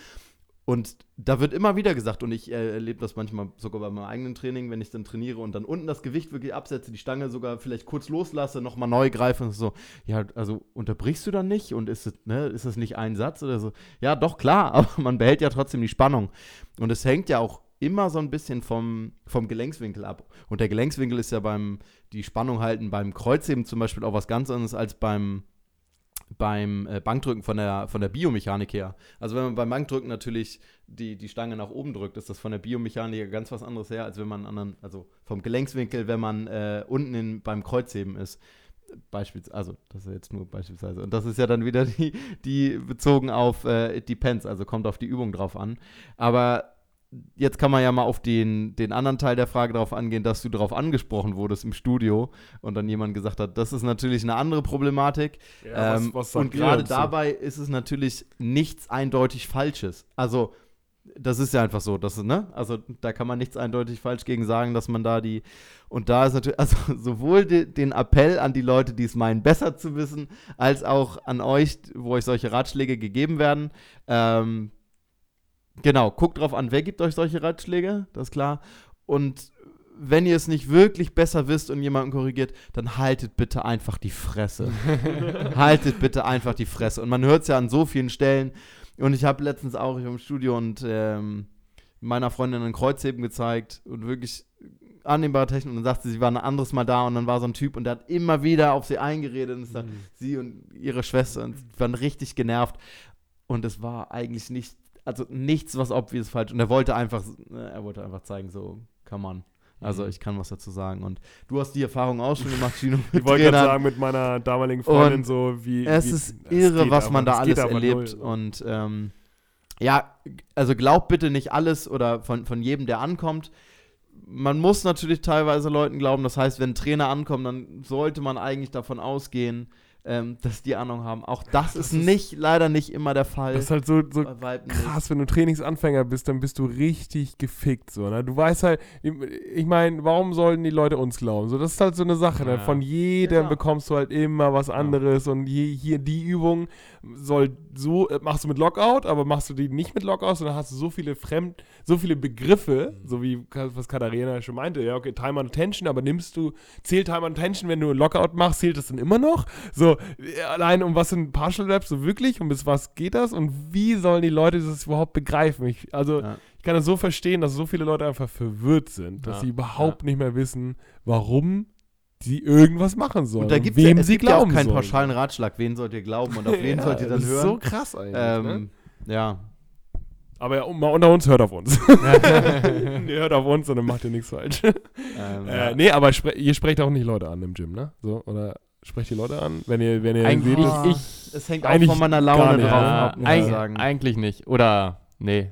Und da wird immer wieder gesagt, und ich äh, erlebe das manchmal sogar bei meinem eigenen Training, wenn ich dann trainiere und dann unten das Gewicht wirklich absetze, die Stange sogar vielleicht kurz loslasse, nochmal neu greife und so, ja, also unterbrichst du dann nicht und ist es, ne, ist das nicht ein Satz oder so? Ja, doch, klar, aber man behält ja trotzdem die Spannung. Und es hängt ja auch immer so ein bisschen vom, vom Gelenkswinkel ab. Und der Gelenkswinkel ist ja beim, die Spannung halten beim Kreuzheben zum Beispiel auch was ganz anderes als beim, beim äh, Bankdrücken von der, von der Biomechanik her. Also wenn man beim Bankdrücken natürlich die, die Stange nach oben drückt, ist das von der Biomechanik ganz was anderes her, als wenn man anderen, also vom Gelenkswinkel, wenn man äh, unten in, beim Kreuzheben ist. Beispielsweise, also das ist jetzt nur beispielsweise. Und das ist ja dann wieder die, die bezogen auf äh, it depends, also kommt auf die Übung drauf an. Aber jetzt kann man ja mal auf den, den anderen Teil der Frage darauf angehen, dass du darauf angesprochen wurdest im Studio und dann jemand gesagt hat, das ist natürlich eine andere Problematik. ähm, sagt und ihr gerade dabei ist es natürlich nichts eindeutig Falsches. Also, das ist ja einfach so, dass, ne? Also, da kann man nichts eindeutig falsch gegen sagen, dass man da die. Und da ist natürlich, also sowohl de, den Appell an die Leute, die es meinen, besser zu wissen, als auch an euch, wo euch solche Ratschläge gegeben werden. Ähm, genau, guckt drauf an, wer gibt euch solche Ratschläge, das ist klar. Und wenn ihr es nicht wirklich besser wisst und jemanden korrigiert, dann haltet bitte einfach die Fresse. haltet bitte einfach die Fresse. Und man hört es ja an so vielen Stellen. Und ich habe letztens auch ich war im Studio und ähm, meiner Freundin ein Kreuzheben gezeigt und wirklich annehmbare Technik. Und dann sagte sie, sie war ein anderes Mal da und dann war so ein Typ und der hat immer wieder auf sie eingeredet. Und dann sie und ihre Schwester und waren richtig genervt. Und es war eigentlich nicht, also nichts, was obvious falsch. Und er wollte einfach, äh, er wollte einfach zeigen, so, come on. Also ich kann was dazu sagen. Und du hast die Erfahrung auch schon gemacht, Gino. mit Ich wollte gerade sagen, mit meiner damaligen Freundin Und so, wie. Es wie, ist irre, was aber- man da alles erlebt. null. Und ähm, ja, also glaubt bitte nicht alles oder von, von jedem, der ankommt. Man muss natürlich teilweise Leuten glauben. Das heißt, wenn ein Trainer ankommt, dann sollte man eigentlich davon ausgehen, ähm, dass die Ahnung haben. Auch das, das ist ist- nicht, leider nicht immer der Fall. Das ist halt so, so krass, wenn du Trainingsanfänger bist, dann bist du richtig gefickt. So, ne? Du weißt halt, ich meine, warum sollten die Leute uns glauben? So, das ist halt so eine Sache. Ne? Ja. Von jedem Ja, bekommst du halt immer was anderes und je, hier die Übung soll so, äh, machst du mit Lockout, aber machst du die nicht mit Lockout, dann hast du so viele Fremd, so viele Begriffe, Mhm. so wie was Katharina schon meinte, ja, okay, Time and Attention, aber nimmst du, zählt Time and Attention, wenn du Lockout machst, zählt das dann immer noch? So, allein um was sind Partial Reps so wirklich, um bis was geht das und wie sollen die Leute das überhaupt begreifen? Ich, also, Ja. ich kann das so verstehen, dass so viele Leute einfach verwirrt sind, dass Ja, sie überhaupt nicht mehr wissen, warum sie irgendwas machen sollen. Und da gibt wem es sie gibt ja auch glauben keinen sollen. pauschalen Ratschlag. Wen sollt ihr glauben und auf wen Ja, sollt ihr dann das hören? Ist so krass eigentlich. ne? ähm, Ja, Aber ja, mal unter uns, hört auf uns. ihr hört auf uns und dann macht ihr nichts falsch. ähm, äh, nee, aber spre ihr sprecht auch nicht Leute an im Gym, ne? So, oder sprecht die Leute an, wenn ihr, wenn ihr Eigentlich, seht, Ah, ich, es hängt auch eigentlich von meiner Laune drauf ja, ab, muss ich eig sagen. eigentlich nicht. Oder, nee.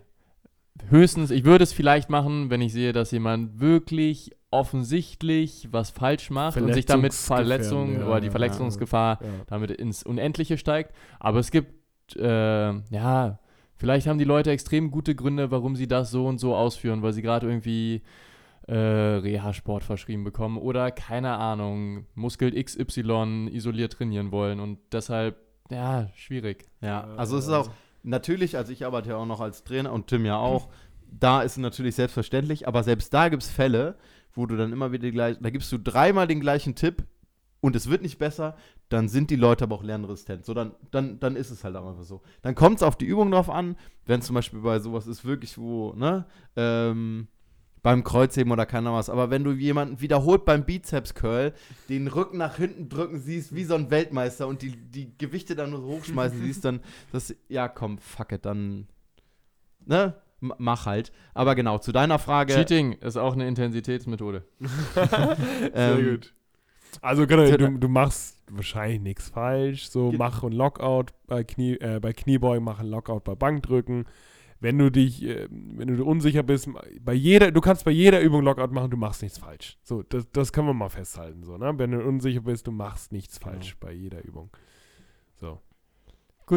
Höchstens, ich würde es vielleicht machen, wenn ich sehe, dass jemand wirklich offensichtlich was falsch macht und sich damit Verletzungen ja, oder die ja, Verletzungsgefahr ja. damit ins Unendliche steigt. Aber es gibt, äh, ja, vielleicht haben die Leute extrem gute Gründe, warum sie das so und so ausführen, weil sie gerade irgendwie äh, Reha-Sport verschrieben bekommen oder keine Ahnung, Muskel XY isoliert trainieren wollen und deshalb, ja, schwierig. Ja, also es ist auch natürlich, also ich arbeite ja auch noch als Trainer und Tim ja auch. Da ist es natürlich selbstverständlich, aber selbst da gibt es Fälle, wo du dann immer wieder die gleichen, da gibst du dreimal den gleichen Tipp und es wird nicht besser, dann sind die Leute aber auch lernresistent. So, dann, dann, dann ist es halt auch einfach so. Dann kommt es auf die Übung drauf an, wenn zum Beispiel bei sowas ist wirklich wo, ne, ähm, beim Kreuzheben oder keiner was. Aber wenn du jemanden wiederholt beim Bizeps Curl den Rücken nach hinten drücken siehst, wie so ein Weltmeister und die, die Gewichte dann nur so hochschmeißen siehst, dann das, ja komm, fuck it, dann, ne? mach halt. Aber genau, zu deiner Frage. Cheating ist auch eine Intensitätsmethode. Sehr ähm, gut. Also genau, du, du machst wahrscheinlich nichts falsch. So mach ein Lockout bei Knie, äh, bei Kniebeugen, mach ein Lockout bei Bankdrücken. Wenn du dich, äh, wenn du unsicher bist, bei jeder, du kannst bei jeder Übung Lockout machen, du machst nichts falsch. So, das, das können wir mal festhalten. So, ne? Wenn du unsicher bist, du machst nichts falsch bei jeder Übung. So.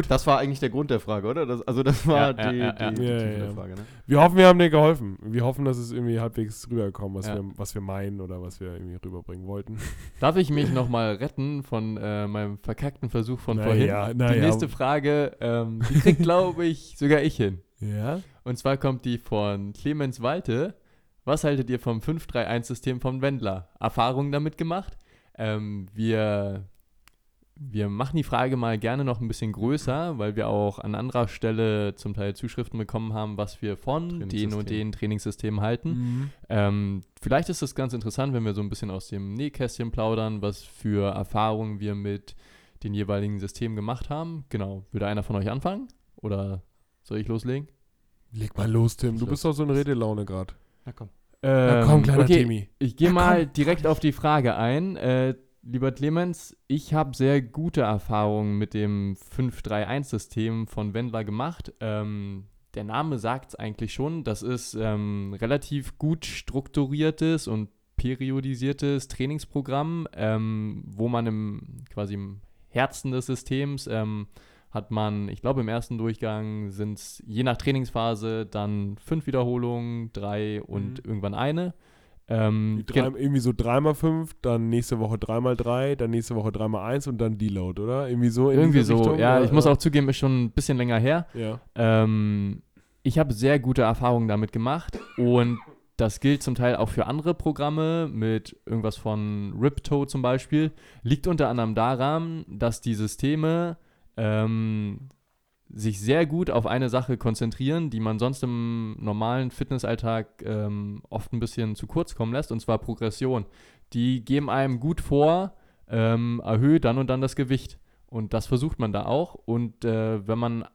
Das war eigentlich der Grund der Frage, oder? Das, also das war Ja, die, ja, die, ja. die ja. Frage, ne? Wir hoffen, wir haben dir geholfen. Wir hoffen, dass es irgendwie halbwegs rüberkommt, was, Ja. wir, was wir meinen oder was wir irgendwie rüberbringen wollten. Darf ich mich nochmal retten von äh, meinem verkackten Versuch von Na vorhin? ja, na die ja. nächste Frage, ähm, die kriegt, glaube ich, sogar ich hin. Ja. Und zwar kommt die von Clemens Walte. Was haltet ihr vom 531-System von Wendler? Erfahrungen damit gemacht? Ähm, wir, wir machen die Frage mal gerne noch ein bisschen größer, weil wir auch an anderer Stelle zum Teil Zuschriften bekommen haben, was wir von den und den Trainingssystemen halten. Mhm. Ähm, vielleicht ist es ganz interessant, wenn wir so ein bisschen aus dem Nähkästchen plaudern, was für Erfahrungen wir mit den jeweiligen Systemen gemacht haben. Genau. Würde einer von euch anfangen? Oder soll ich loslegen? Leg mal los, Tim. Du Los. bist doch so in Redelaune gerade. Na komm. Ja, komm, kleiner Ähm, okay, Timmy. Ich gehe mal komm. direkt auf die Frage ein. Äh, lieber Clemens, ich habe sehr gute Erfahrungen mit dem 531-System von Wendler gemacht. Ähm, der Name sagt es eigentlich schon. Das ist ähm, relativ gut strukturiertes und periodisiertes Trainingsprogramm, ähm, wo man im quasi im Herzen des Systems ähm, hat man, ich glaube, im ersten Durchgang sind es je nach Trainingsphase dann fünf Wiederholungen, drei und Mhm. irgendwann eine. Ähm, drei, gen- irgendwie so 3x5, dann nächste Woche 3x3, dann nächste Woche 3x1 und dann Deload, oder? Irgendwie so in irgendwie so, Richtung, ja, oder? ich muss auch zugeben, ist schon ein bisschen länger her. Ja. Ähm, ich habe sehr gute Erfahrungen damit gemacht und das gilt zum Teil auch für andere Programme mit irgendwas von Riptoe zum Beispiel. Liegt unter anderem daran, dass die Systeme ähm, sich sehr gut auf eine Sache konzentrieren, die man sonst im normalen Fitnessalltag ähm, oft ein bisschen zu kurz kommen lässt, und zwar Progression. Die geben einem gut vor, ähm, erhöhe dann und dann das Gewicht. Und das versucht man da auch. Und äh, wenn man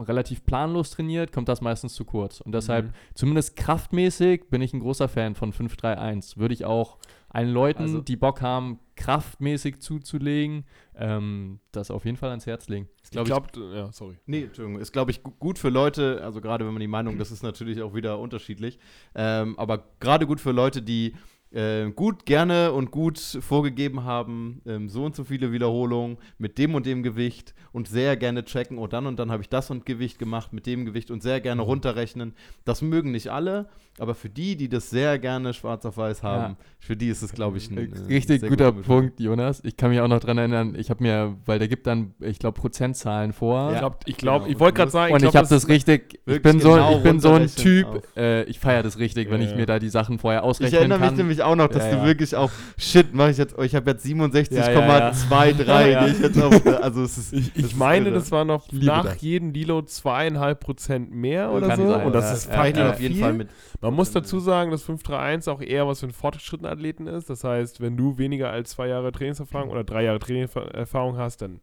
relativ planlos trainiert, kommt das meistens zu kurz. Und deshalb, Mhm. zumindest kraftmäßig, bin ich ein großer Fan von 531. Würde ich auch allen Leuten, Also- die Bock haben, kraftmäßig zuzulegen, ähm, das auf jeden Fall ans Herz legen. Ich glaub glaube, ja, sorry. Nee, Entschuldigung, ist, glaube ich, gu- gut für Leute, also gerade wenn man die Meinung, das ist natürlich auch wieder unterschiedlich, ähm, aber gerade gut für Leute, die äh, gut, gerne und gut vorgegeben haben, ähm, so und so viele Wiederholungen mit dem und dem Gewicht und sehr gerne checken, oh dann und dann habe ich das und Gewicht gemacht mit dem Gewicht und sehr gerne runterrechnen. Das mögen nicht alle, aber für die, die das sehr gerne schwarz auf weiß haben, für die ist es, glaube ich, ein äh, Richtig sehr guter gute Methode. Punkt, Jonas. Ich kann mich auch noch dran erinnern, ich habe mir, weil der gibt dann, ich glaube, Prozentzahlen vor. Ich Ja. glaube, ich, glaub, Genau. ich wollte gerade sagen, Und ich glaub, habe das richtig, ich bin so, genau ich bin so ein Typ, äh, ich feiere das richtig, wenn Ja, ich ja. mir da die Sachen vorher Ich ausrechnen erinnere mich kann. Nämlich auch noch, dass Ja, du ja. wirklich auch, shit, mache ich jetzt, oh, ich habe jetzt 67,23, Ja, ja, ja. gehe ich jetzt auf, also es ist, Ich, meine, das war noch nach das. jedem Deload zweieinhalb Prozent mehr oder Kann so. sein, und das ja. ist fucking auf jeden viel. Fall mit. Man muss dazu sagen, dass 531 auch eher was für einen fortgeschrittenen Athleten ist. Das heißt, wenn du weniger als zwei Jahre Trainingserfahrung oder drei Jahre Trainingserfahrung hast, dann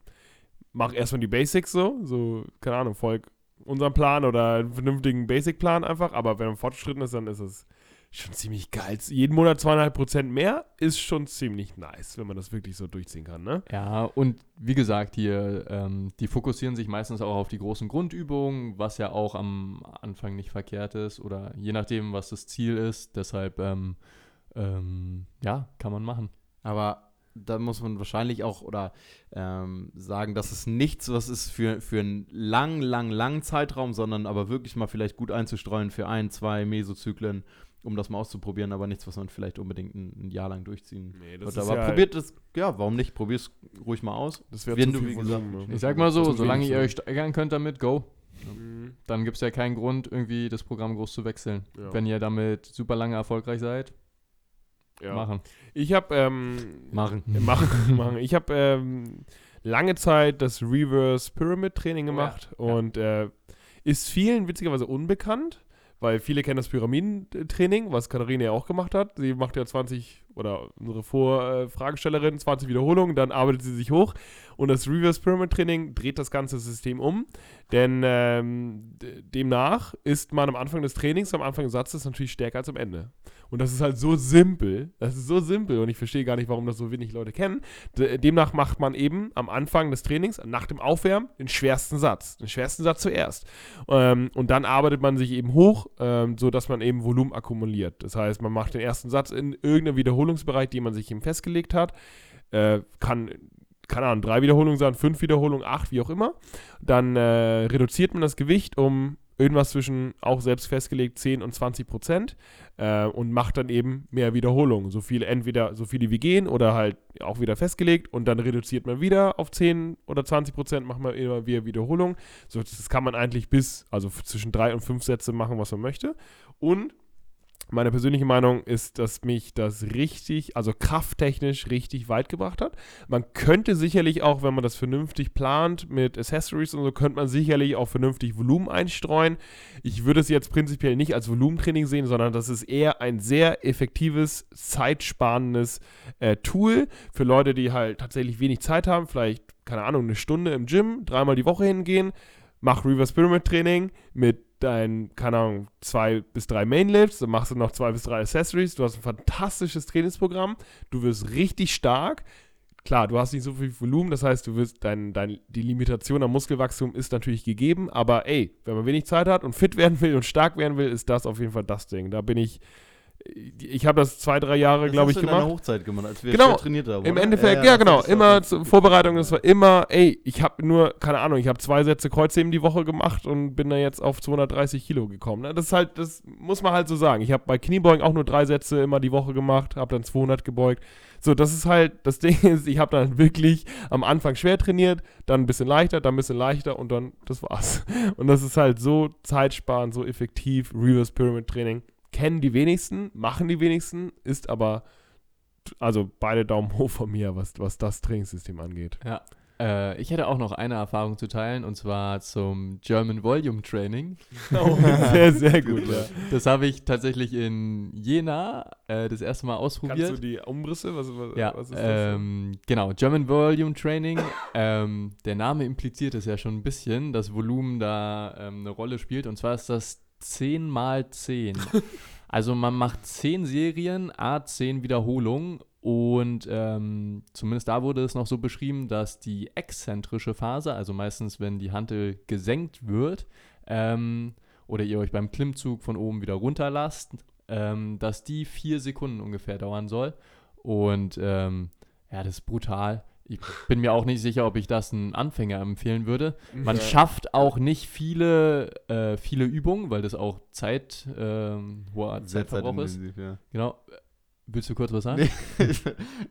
mach erstmal die Basics so. So, keine Ahnung, folg unserem Plan oder einen vernünftigen Basic-Plan einfach. Aber wenn man fortgeschritten ist, dann ist es schon ziemlich geil. Jeden Monat zweieinhalb Prozent mehr ist schon ziemlich nice, wenn man das wirklich so durchziehen kann, ne? Ja, und wie gesagt, hier, ähm, die fokussieren sich meistens auch auf die großen Grundübungen, was ja auch am Anfang nicht verkehrt ist oder je nachdem, was das Ziel ist. Deshalb, ähm, ähm, ja, kann man machen. Aber da muss man wahrscheinlich auch oder ähm, sagen, dass es nichts, was ist für, für einen lang, lang, langen Zeitraum, sondern aber wirklich mal vielleicht gut einzustreuen für ein, zwei Mesozyklen, um das mal auszuprobieren, aber nichts, was man vielleicht unbedingt ein, ein Jahr lang durchziehen Nee, wird. Aber probiert es, ja, warum nicht? Probier es ruhig mal aus. Das wäre zu du, viel gesagt, ne? Ich sag mal so, solange ihr euch steigern könnt damit, go. Mhm. Dann gibt es ja keinen Grund, irgendwie das Programm groß zu wechseln. Ja. Wenn ihr damit super lange erfolgreich seid, Ja. machen. Ich habe ähm, Machen. äh, machen, machen. Ich habe ähm, lange Zeit das Reverse Pyramid Training Oh ja, gemacht ja. und äh, ist vielen witzigerweise unbekannt, weil viele kennen das Pyramidentraining, was Katharina ja auch gemacht hat. Sie macht ja 20 oder unsere Vorfragestellerin 20 Wiederholungen, dann arbeitet sie sich hoch und das Reverse Pyramid Training dreht das ganze System um, denn ähm, demnach ist man am Anfang des Trainings, am Anfang des Satzes natürlich stärker als am Ende. Und das ist halt so simpel, das ist so simpel und ich verstehe gar nicht, warum das so wenig Leute kennen. demnach macht man eben am Anfang des Trainings, nach dem Aufwärmen, den schwersten Satz, den schwersten Satz zuerst. Ähm, und dann arbeitet man sich eben hoch, ähm, sodass man eben Volumen akkumuliert. Das heißt, man macht den ersten Satz in irgendeiner Wiederholungsbereich, den man sich eben festgelegt hat. Äh, kann keine Ahnung, drei Wiederholungen sein, fünf Wiederholungen, acht, wie auch immer. Dann äh, reduziert man das Gewicht um irgendwas zwischen auch selbst festgelegt 10 und 20 Prozent äh, und macht dann eben mehr Wiederholungen. So viele, entweder so viele wie gehen oder halt auch wieder festgelegt und dann reduziert man wieder auf 10 oder 20 Prozent, macht man immer wieder Wiederholungen. So, das kann man eigentlich bis, also zwischen drei und fünf Sätze machen, was man möchte. Und meine persönliche Meinung ist, dass mich das richtig, also krafttechnisch richtig weit gebracht hat. Man könnte sicherlich auch, wenn man das vernünftig plant mit Accessories und so, könnte man sicherlich auch vernünftig Volumen einstreuen. Ich würde es jetzt prinzipiell nicht als Volumentraining sehen, sondern das ist eher ein sehr effektives, zeitsparendes äh, Tool für Leute, die halt tatsächlich wenig Zeit haben, vielleicht, keine Ahnung, eine Stunde im Gym, dreimal die Woche hingehen, mach Reverse Pyramid Training mit dein, keine Ahnung, zwei bis drei Mainlifts, dann machst du noch zwei bis drei Accessories, du hast ein fantastisches Trainingsprogramm, du wirst richtig stark. Klar, du hast nicht so viel Volumen, das heißt, du wirst dein, dein, die Limitation am Muskelwachstum ist natürlich gegeben, aber ey, wenn man wenig Zeit hat und fit werden will und stark werden will, ist das auf jeden Fall das Ding. Da bin ich ich habe das zwei, drei Jahre, glaube ich, gemacht. In Hochzeit gemacht, als wir genau, trainiert haben. Im Endeffekt, ja, ja, ja genau. Immer zur Vorbereitung, das war immer, ey, ich habe nur, keine Ahnung, ich habe zwei Sätze Kreuzheben die Woche gemacht und bin da jetzt auf 230 Kilo gekommen. Ne? Das ist halt, das muss man halt so sagen. Ich habe bei Kniebeugen auch nur drei Sätze immer die Woche gemacht, habe dann 200 gebeugt. So, das ist halt, das Ding ist, ich habe dann wirklich am Anfang schwer trainiert, dann ein bisschen leichter, dann ein bisschen leichter und dann, das war's. Und das ist halt so zeitsparend, so effektiv, Reverse Pyramid Training kennen die wenigsten, machen die wenigsten, ist aber, also beide Daumen hoch von mir, was, was das Trainingssystem angeht. Ja. Äh, ich hätte auch noch eine Erfahrung zu teilen und zwar zum German Volume Training. Oh, sehr, sehr gut, ja. Das habe ich tatsächlich in Jena äh, das erste Mal ausprobiert. Kannst du die Umrisse? Was, was, ja, was ist das? Ähm, genau, German Volume Training. ähm, der Name impliziert es ja schon ein bisschen, dass Volumen da ähm, eine Rolle spielt und zwar ist das 10 mal 10. also man macht 10 Serien, a 10 Wiederholungen und ähm, zumindest da wurde es noch so beschrieben, dass die exzentrische Phase, also meistens wenn die Hantel gesenkt wird ähm, oder ihr euch beim Klimmzug von oben wieder runterlasst, ähm, dass die vier Sekunden ungefähr dauern soll. Und ähm, ja, das ist brutal ich bin mir auch nicht sicher, ob ich das einem Anfänger empfehlen würde. Man ja. schafft auch nicht viele, äh, viele Übungen, weil das auch Zeit, ähm, hoher Zeitverbrauch ist. Ja. Genau. Willst du kurz was sagen?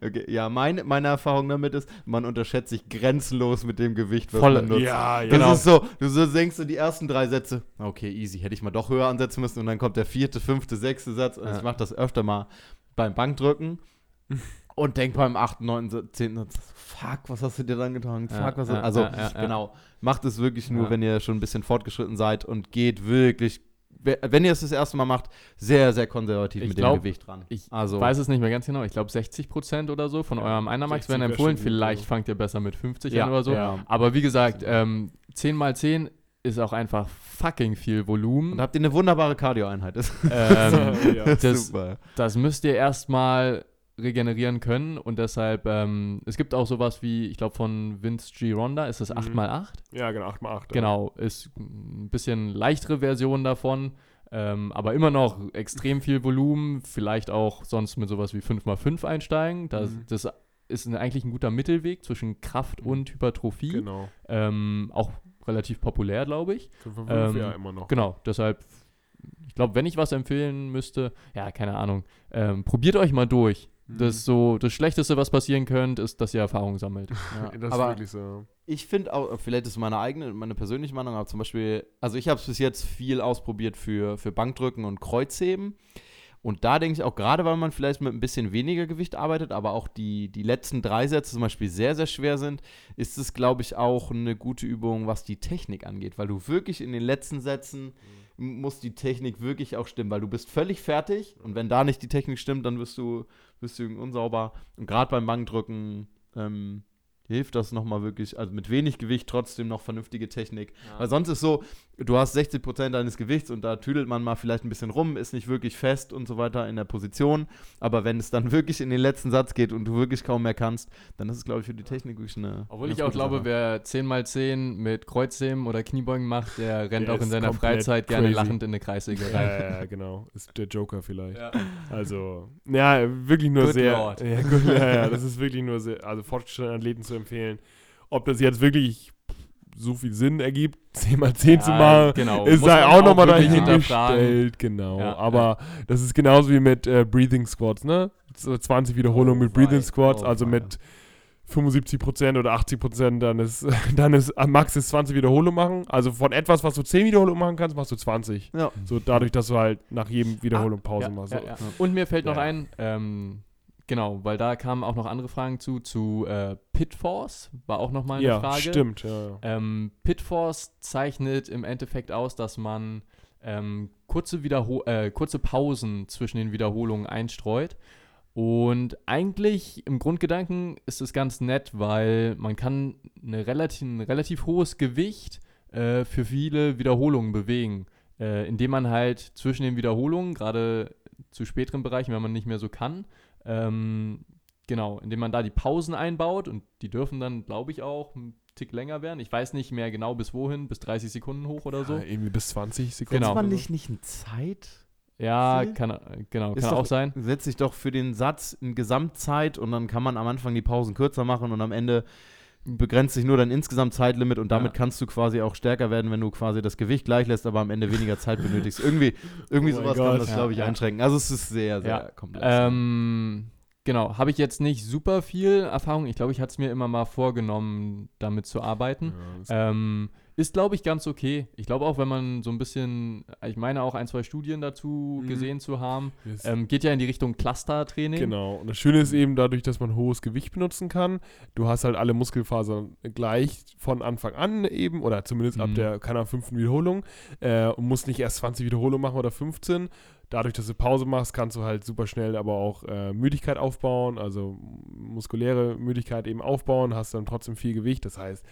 okay. Ja, mein, meine Erfahrung damit ist, man unterschätzt sich grenzenlos mit dem Gewicht, was Voll, man nutzt. Ja, ja. Das genau. ist so, du so denkst du die ersten drei Sätze, okay, easy, hätte ich mal doch höher ansetzen müssen und dann kommt der vierte, fünfte, sechste Satz. Und ja. ich mache das öfter mal beim Bankdrücken und denk beim achten, neunten, zehnten Satz, fuck, was hast du dir dann getan? Fuck, ja, was ja, Also, ja, genau, macht es wirklich nur, wenn ihr schon ein bisschen fortgeschritten seid und geht wirklich, wenn ihr es das erste Mal macht, sehr, sehr konservativ ich mit glaub, dem Gewicht dran. Ich also, weiß es nicht mehr ganz genau. Ich glaube, 60 Prozent oder so von eurem Einermax werden empfohlen. Vielleicht so. fangt ihr besser mit 50 an oder so. Aber wie gesagt, ähm, 10 mal 10 ist auch einfach fucking viel Volumen. Und habt ihr eine wunderbare Cardio-Einheit. Ähm, das, das müsst ihr erstmal regenerieren können und deshalb, ähm, es gibt auch sowas wie, ich glaube von Vince G. Ronda, ist das 8x8? Mhm. Ja, genau, 8x8. Genau, ja. ist ein bisschen leichtere Version davon, ähm, aber immer noch extrem viel Volumen, vielleicht auch sonst mit sowas wie 5x5 einsteigen. Das, mhm. das ist eigentlich ein guter Mittelweg zwischen Kraft mhm. und Hypertrophie. Genau. Ähm, auch relativ populär, glaube ich. 5x5 ähm, ja immer noch. Genau, deshalb ich glaube, wenn ich was empfehlen müsste, ja, keine Ahnung, ähm, probiert euch mal durch. Das mhm. so das Schlechteste, was passieren könnte, ist, dass ihr Erfahrung sammelt. Ja, das aber ist wirklich so. Ich finde auch, vielleicht ist es meine eigene, meine persönliche Meinung, aber zum Beispiel, also ich habe es bis jetzt viel ausprobiert für, für Bankdrücken und Kreuzheben. Und da denke ich auch, gerade weil man vielleicht mit ein bisschen weniger Gewicht arbeitet, aber auch die, die letzten drei Sätze zum Beispiel sehr, sehr schwer sind, ist es, glaube ich, auch eine gute Übung, was die Technik angeht, weil du wirklich in den letzten Sätzen muss die Technik wirklich auch stimmen, weil du bist völlig fertig und wenn da nicht die Technik stimmt, dann wirst du, wirst du unsauber. Und gerade beim Bankdrücken ähm, hilft das nochmal wirklich, also mit wenig Gewicht trotzdem noch vernünftige Technik. Ja. Weil sonst ist so, du hast 60% deines Gewichts und da tüdelt man mal vielleicht ein bisschen rum, ist nicht wirklich fest und so weiter in der Position. Aber wenn es dann wirklich in den letzten Satz geht und du wirklich kaum mehr kannst, dann ist es, glaube ich, für die Technik wirklich eine. Obwohl ich auch glaube, Sache. wer 10x10 mit Kreuzheben oder Kniebeugen macht, der rennt Der auch in seiner Freizeit gerne crazy. lachend in eine Kreissäge Ja, rein. ja, ja, genau. Ist der Joker vielleicht. Ja. Also, ja, wirklich nur Good sehr. Lord. Ja, gut, ja, ja, das ist wirklich nur sehr, also fortgeschrittenen Athleten zu empfehlen. Ob das jetzt wirklich so viel Sinn ergibt, 10 mal 10 zu Ja, machen, genau. ist man auch auch nochmal dahingestellt. Genau. Ja, Aber das ist genauso wie mit äh, Breathing Squats, ne? So 20 Wiederholungen Oh, mit Breathing wei. Squats, Oh, also wei. mit 75% oder 80%, dann ist, dann ist am Max ist 20 Wiederholungen machen. Also von etwas, was du 10 Wiederholungen machen kannst, machst du 20. Ja. So dadurch, dass du halt nach jedem Wiederholung Pause Ah, Ja, machst. ja, So. ja. Und mir fällt noch Ja, ja. ein, ähm, genau, weil da kamen auch noch andere Fragen zu, zu äh, Pitforce, war auch noch mal eine Ja, Frage. stimmt. Ja, ja. Ähm, Pitforce zeichnet im Endeffekt aus, dass man ähm, kurze, äh, kurze Pausen zwischen den Wiederholungen einstreut. Und eigentlich im Grundgedanken ist es ganz nett, weil man kann eine relativ, ein relativ hohes Gewicht äh, für viele Wiederholungen bewegen, äh, indem man halt zwischen den Wiederholungen, gerade zu späteren Bereichen, wenn man nicht mehr so kann, ähm, genau, indem man da die Pausen einbaut und die dürfen dann, glaube ich, auch einen Tick länger werden. Ich weiß nicht mehr genau bis wohin, bis 30 Sekunden hoch oder so. Ja, irgendwie bis 20 Sekunden. Genau. Ist man nicht, nicht ein Zeit? Ja, Ziel? kann, genau, Ist kann doch- auch sein. Setzt sich doch für den Satz in Gesamtzeit und dann kann man am Anfang die Pausen kürzer machen und am Ende begrenzt sich nur dein insgesamt Zeitlimit und damit Ja. kannst du quasi auch stärker werden, wenn du quasi das Gewicht gleich lässt, aber am Ende weniger Zeit benötigst. Irgendwie, irgendwie Oh sowas kann das, Ja, glaube ich, ja. einschränken. Also es ist sehr, sehr komplex. Ähm, genau, habe ich jetzt nicht super viel Erfahrung. Ich glaube, ich hatte es mir immer mal vorgenommen, damit zu arbeiten. Ja, Ähm, ist, glaube ich, ganz okay. Ich glaube auch, wenn man so ein bisschen, ich meine auch ein, zwei Studien dazu Mhm. gesehen zu haben, das- ähm, geht ja in die Richtung Cluster-Training. Genau. Und das Schöne ist eben dadurch, dass man hohes Gewicht benutzen kann. Du hast halt alle Muskelfasern gleich von Anfang an eben, oder zumindest ab Mhm. der, keine Ahnung, fünften Wiederholung. Äh, und musst nicht erst 20 Wiederholungen machen oder 15. Dadurch, dass du Pause machst, kannst du halt super schnell aber auch äh, Müdigkeit aufbauen, also muskuläre Müdigkeit eben aufbauen, hast dann trotzdem viel Gewicht. Das heißt,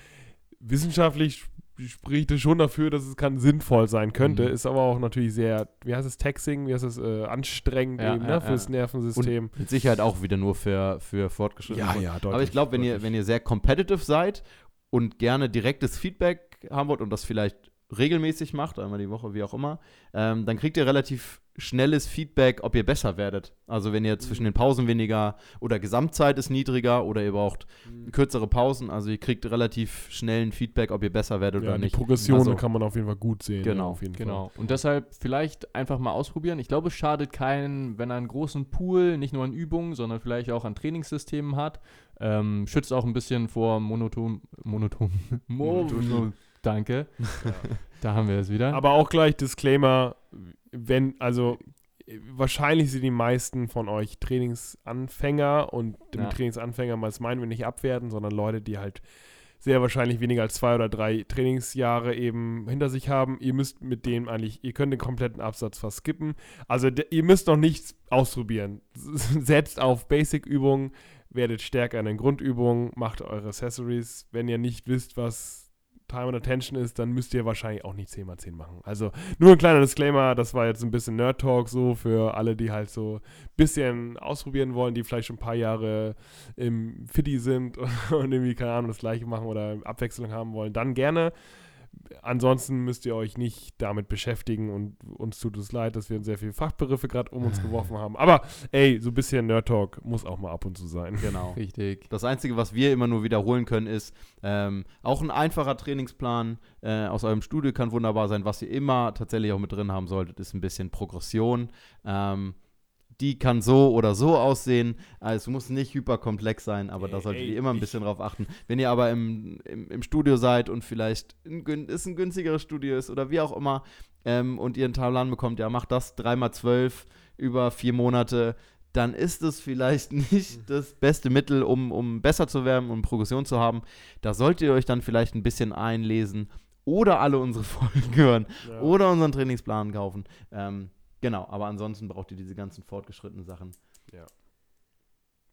wissenschaftlich sp- spricht es schon dafür, dass es kann sinnvoll sein könnte, Mhm. ist aber auch natürlich sehr, wie heißt es, Taxing, wie heißt es, äh, anstrengend Ja, eben, ja, ne, fürs ja. Nervensystem. Mit Sicherheit auch wieder nur für, für fortgeschrittene. Ja, ja, deutlich. Aber ich glaube, wenn ihr, wenn ihr sehr competitive seid und gerne direktes Feedback haben wollt und das vielleicht regelmäßig macht, einmal die Woche, wie auch immer, ähm, dann kriegt ihr relativ schnelles Feedback, ob ihr besser werdet. Also wenn ihr zwischen den Pausen weniger oder Gesamtzeit ist niedriger oder ihr braucht kürzere Pausen, also ihr kriegt relativ schnellen Feedback, ob ihr besser werdet ja, oder die nicht. Progression Also- kann man auf jeden Fall gut sehen. Genau, ja, auf jeden Genau. Und deshalb vielleicht einfach mal ausprobieren. Ich glaube, es schadet keinen, wenn er einen großen Pool, nicht nur an Übungen, sondern vielleicht auch an Trainingssystemen hat. Ähm, schützt auch ein bisschen vor monoton, monoton, Monotonie. Danke. Da haben wir es wieder. Aber auch gleich Disclaimer, wenn, also wahrscheinlich sind die meisten von euch Trainingsanfänger und mit Ja. Trainingsanfänger mal das meinen wir nicht abwerten, sondern Leute, die halt sehr wahrscheinlich weniger als zwei oder drei Trainingsjahre eben hinter sich haben. Ihr müsst mit dem eigentlich, ihr könnt den kompletten Absatz fast skippen. Also ihr müsst noch nichts ausprobieren. Setzt auf Basic-Übungen, werdet stärker in den Grundübungen, macht eure Accessories. Wenn ihr nicht wisst, was Time and Attention ist, dann müsst ihr wahrscheinlich auch nicht 10x10 machen. Also nur ein kleiner Disclaimer, das war jetzt ein bisschen Nerd Talk so für alle, die halt so ein bisschen ausprobieren wollen, die vielleicht schon ein paar Jahre im Fitti sind und irgendwie, keine Ahnung, das gleiche machen oder Abwechslung haben wollen, dann gerne. Ansonsten müsst ihr euch nicht damit beschäftigen und uns tut es leid, dass wir sehr viele Fachbegriffe gerade um uns geworfen haben. Aber ey, so ein bisschen Nerd Talk muss auch mal ab und zu sein. Genau. Richtig. Das Einzige, was wir immer nur wiederholen können, ist ähm, auch ein einfacher Trainingsplan äh, aus eurem Studio kann wunderbar sein. Was ihr immer tatsächlich auch mit drin haben solltet, ist ein bisschen Progression. Ähm, die kann so oder so aussehen. Also es muss nicht hyperkomplex sein, aber da solltet ihr immer ein bisschen drauf achten. Wenn ihr aber im, im, im Studio seid und vielleicht ein, ist ein günstigeres Studio ist oder wie auch immer ähm, und ihr einen Talan bekommt, ja, macht das 3x12 über vier Monate, dann ist es vielleicht nicht das beste Mittel, um, um besser zu werden, um Progression zu haben. Da solltet ihr euch dann vielleicht ein bisschen einlesen oder alle unsere Folgen hören Ja. oder unseren Trainingsplan kaufen. Ähm, genau, aber ansonsten braucht ihr diese ganzen fortgeschrittenen Sachen.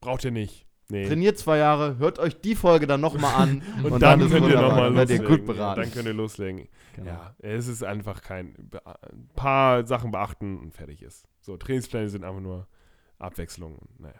Braucht ihr nicht. Nee. Trainiert zwei Jahre, hört euch die Folge dann nochmal an Und, dann, ist könnt ihr nochmal dann loslegen. ihr gut beraten. Dann könnt ihr loslegen. Genau. Ja, es ist einfach kein. Ein paar Sachen beachten und fertig ist. So, Trainingspläne sind einfach nur Abwechslung. und Naja.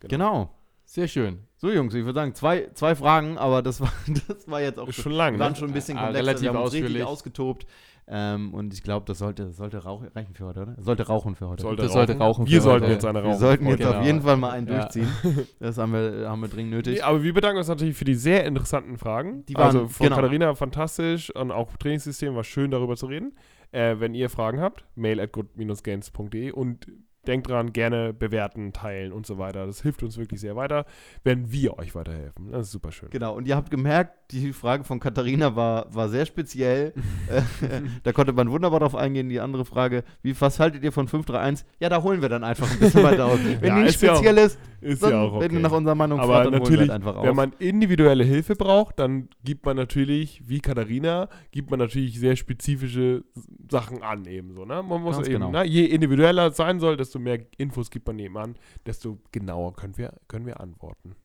Genau. Sehr schön. So, Jungs, ich würde sagen, zwei, zwei Fragen, aber das war, das war jetzt auch schon, lang, wir waren ne? schon ein bisschen Ah, komplexer. relativ wir haben uns richtig ausgetobt. Ähm, und ich glaube, das sollte, sollte reichen für heute, oder? Sollte rauchen für heute. Sollte das sollte rauchen. Wir für sollten heute. jetzt eine wir rauchen. sollten jetzt Genau. auf jeden Fall mal einen Ja. durchziehen. Das haben wir, haben wir dringend nötig. Nee, aber wir bedanken uns natürlich für die sehr interessanten Fragen. Die waren- also von genau. Katharina fantastisch und auch Trainingssystem war schön darüber zu reden. Äh, wenn ihr Fragen habt, mail at good-gains.de und denkt dran, gerne bewerten, teilen und so weiter. Das hilft uns wirklich sehr weiter, wenn wir euch weiterhelfen. Das ist super schön. Genau, und ihr habt gemerkt, die Frage von Katharina war, war sehr speziell. Da konnte man wunderbar drauf eingehen. Die andere Frage, wie, was haltet ihr von 531? Ja, da holen wir dann einfach ein bisschen weiter aus. Wenn Ja, die nicht ist ja auch- speziell ist, dann, ja auch okay. wenn ihr nach unserer Meinung Aber fragt, dann holen wir natürlich, halt einfach wenn aus. man individuelle Hilfe braucht, dann gibt man natürlich, wie Katharina, gibt man natürlich sehr spezifische Sachen an eben so. Ne? Man muss Ganz eben, genau. ne? je individueller es sein soll, desto mehr Infos gibt man eben an, desto genauer können wir, können wir antworten.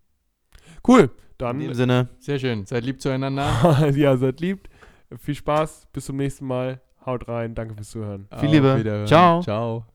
Cool, In dann dem Sinne, Sehr schön. Seid lieb zueinander. ja, seid lieb. Viel Spaß, bis zum nächsten Mal. Haut rein, danke fürs Zuhören. Viel Liebe. Ciao. Ciao.